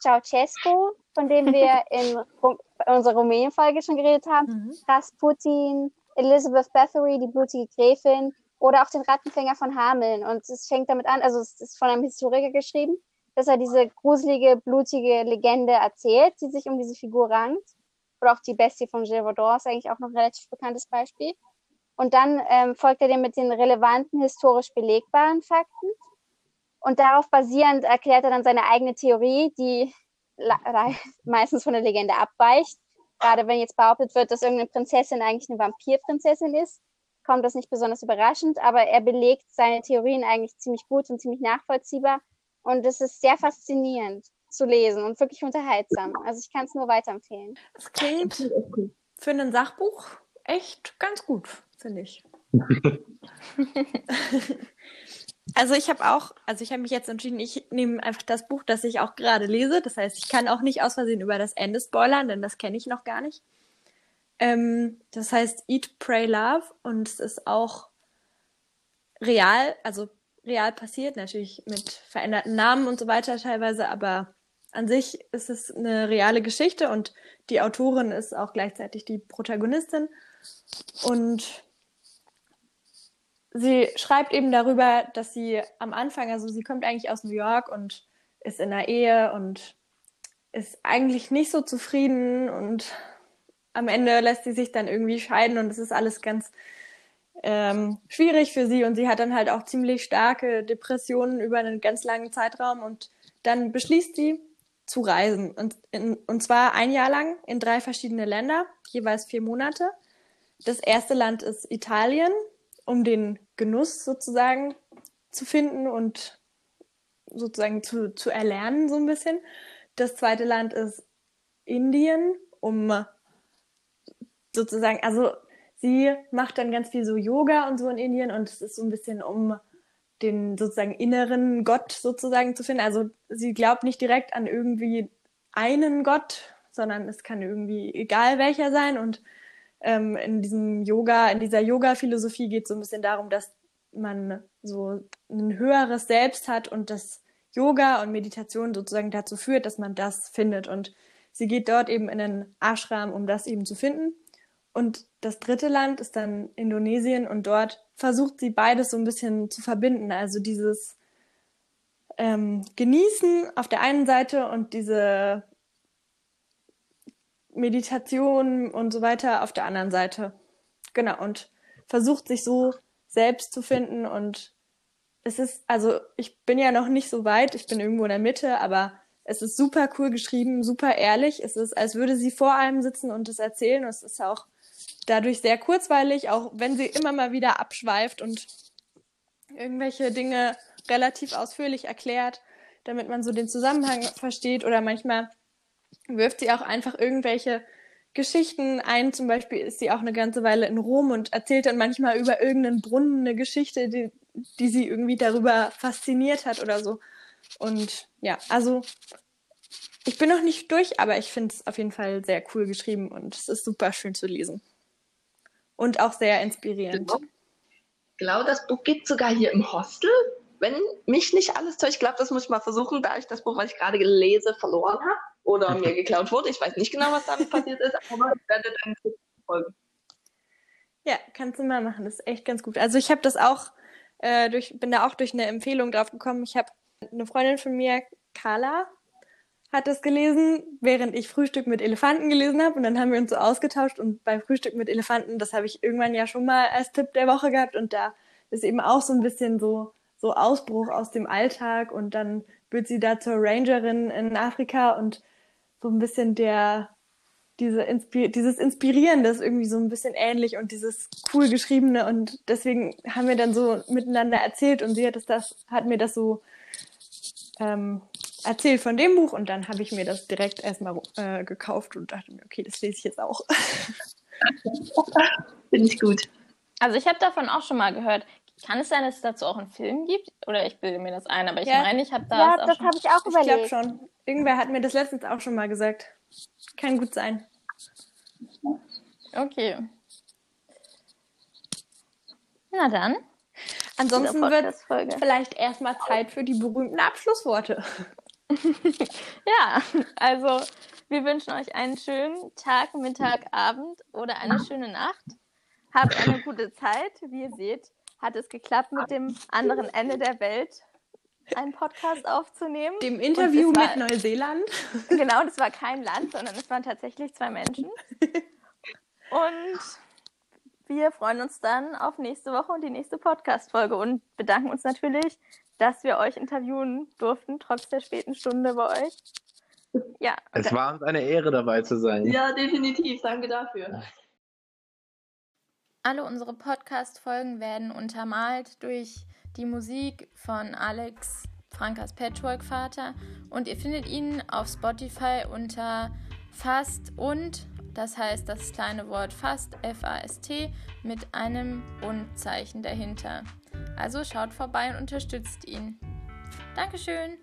Ceausescu, von dem wir [LAUGHS] in, in unserer Rumänien-Folge schon geredet haben, mhm. Rasputin, Elizabeth Bathory, die blutige Gräfin, oder auch den Rattenfänger von Hameln. Und es fängt damit an, also es ist von einem Historiker geschrieben, dass er diese gruselige, blutige Legende erzählt, die sich um diese Figur rankt. Oder auch die Bestie von Vaudor ist eigentlich auch noch ein relativ bekanntes Beispiel. Und dann ähm, folgt er dem mit den relevanten, historisch belegbaren Fakten. Und darauf basierend erklärt er dann seine eigene Theorie, die meistens von der Legende abweicht. Gerade wenn jetzt behauptet wird, dass irgendeine Prinzessin eigentlich eine Vampirprinzessin ist, kommt das nicht besonders überraschend, aber er belegt seine Theorien eigentlich ziemlich gut und ziemlich nachvollziehbar. Und es ist sehr faszinierend zu lesen und wirklich unterhaltsam. Also ich kann es nur weiterempfehlen. Das klingt für ein Sachbuch echt ganz gut finde ich. [LAUGHS] also ich habe auch, also ich habe mich jetzt entschieden, ich nehme einfach das Buch, das ich auch gerade lese. Das heißt, ich kann auch nicht aus Versehen über das Ende spoilern, denn das kenne ich noch gar nicht. Ähm, das heißt Eat, Pray, Love und es ist auch real, also real passiert, natürlich mit veränderten Namen und so weiter teilweise, aber an sich ist es eine reale Geschichte und die Autorin ist auch gleichzeitig die Protagonistin. Und sie schreibt eben darüber, dass sie am Anfang, also sie kommt eigentlich aus New York und ist in einer Ehe und ist eigentlich nicht so zufrieden und am Ende lässt sie sich dann irgendwie scheiden und es ist alles ganz ähm, schwierig für sie und sie hat dann halt auch ziemlich starke Depressionen über einen ganz langen Zeitraum und dann beschließt sie zu reisen und, in, und zwar ein Jahr lang in drei verschiedene Länder, jeweils vier Monate. Das erste Land ist Italien, um den Genuss sozusagen zu finden und sozusagen zu, zu erlernen, so ein bisschen. Das zweite Land ist Indien, um sozusagen, also sie macht dann ganz viel so Yoga und so in Indien und es ist so ein bisschen um den sozusagen inneren Gott sozusagen zu finden. Also sie glaubt nicht direkt an irgendwie einen Gott, sondern es kann irgendwie egal welcher sein und ähm, in diesem Yoga, in dieser Yoga-Philosophie geht es so ein bisschen darum, dass man so ein höheres Selbst hat und das Yoga und Meditation sozusagen dazu führt, dass man das findet. Und sie geht dort eben in den Ashram, um das eben zu finden. Und das dritte Land ist dann Indonesien und dort versucht sie beides so ein bisschen zu verbinden. Also dieses ähm, Genießen auf der einen Seite und diese Meditation und so weiter auf der anderen Seite. Genau, und versucht sich so selbst zu finden und es ist, also ich bin ja noch nicht so weit, ich bin irgendwo in der Mitte, aber es ist super cool geschrieben, super ehrlich. Es ist, als würde sie vor einem sitzen und es erzählen. Und es ist auch dadurch sehr kurzweilig, auch wenn sie immer mal wieder abschweift und irgendwelche Dinge relativ ausführlich erklärt, damit man so den Zusammenhang versteht. Oder manchmal wirft sie auch einfach irgendwelche Geschichten ein. Zum Beispiel ist sie auch eine ganze Weile in Rom und erzählt dann manchmal über irgendeinen Brunnen eine Geschichte, die, die sie irgendwie darüber fasziniert hat oder so. Und ja, also Ich bin noch nicht durch, aber ich finde es auf jeden Fall sehr cool geschrieben und es ist super schön zu lesen. Und auch sehr inspirierend. Ich glaube, das Buch geht sogar hier im Hostel. Wenn mich nicht alles täuscht, ich glaube, das muss ich mal versuchen, da ich das Buch, was ich gerade gelesen, verloren habe oder mir [LAUGHS] geklaut wurde. Ich weiß nicht genau, was damit passiert ist, aber ich werde dann folgen. Ja, kannst du mal machen. Das ist echt ganz gut. Also ich habe das auch äh, durch, bin da auch durch eine Empfehlung drauf gekommen. Ich habe eine Freundin von mir, Carla, hat das gelesen, während ich Frühstück mit Elefanten gelesen habe. Und dann haben wir uns so ausgetauscht. Und bei Frühstück mit Elefanten, das habe ich irgendwann ja schon mal als Tipp der Woche gehabt. Und da ist eben auch so ein bisschen so, so Ausbruch aus dem Alltag. Und dann wird sie da zur Rangerin in Afrika und so ein bisschen der, diese Inspi dieses Inspirierende ist irgendwie so ein bisschen ähnlich und dieses cool geschriebene. Und deswegen haben wir dann so miteinander erzählt und sie hat, das, hat mir das so ähm, erzählt von dem Buch und dann habe ich mir das direkt erstmal äh, gekauft und dachte mir, okay, das lese ich jetzt auch. [LAUGHS] Finde ich gut. Also ich habe davon auch schon mal gehört. Kann es sein, dass es dazu auch einen Film gibt? Oder ich bilde mir das ein, aber ich Ja. meine, ich habe da Ja, auch das habe ich auch Ich glaube überlegt. schon. Irgendwer hat mir das letztens auch schon mal gesagt. Kann gut sein. Okay. Na dann. Ansonsten wird Podcast-Folge. vielleicht erstmal Zeit für die berühmten Abschlussworte. [LAUGHS] Ja, also wir wünschen euch einen schönen Tag, Mittag, Abend oder eine schöne Nacht. Habt eine gute Zeit. Wie ihr seht, hat es geklappt, mit dem anderen Ende der Welt einen Podcast aufzunehmen. Dem Interview es mit war- Neuseeland. [LAUGHS] Genau, das war kein Land, sondern es waren tatsächlich zwei Menschen. [LAUGHS] Und wir freuen uns dann auf nächste Woche und die nächste Podcast-Folge und bedanken uns natürlich, dass wir euch interviewen durften, trotz der späten Stunde bei euch. Ja, Es war uns eine Ehre, dabei zu sein. Ja, definitiv. Danke dafür. Alle unsere Podcast-Folgen werden untermalt durch die Musik von Alex Frankas Patchwork-Vater und ihr findet ihn auf Spotify unter Fast und, das heißt das kleine Wort Fast, F-A-S-T, mit einem Und-Zeichen dahinter. Also schaut vorbei und unterstützt ihn. Dankeschön!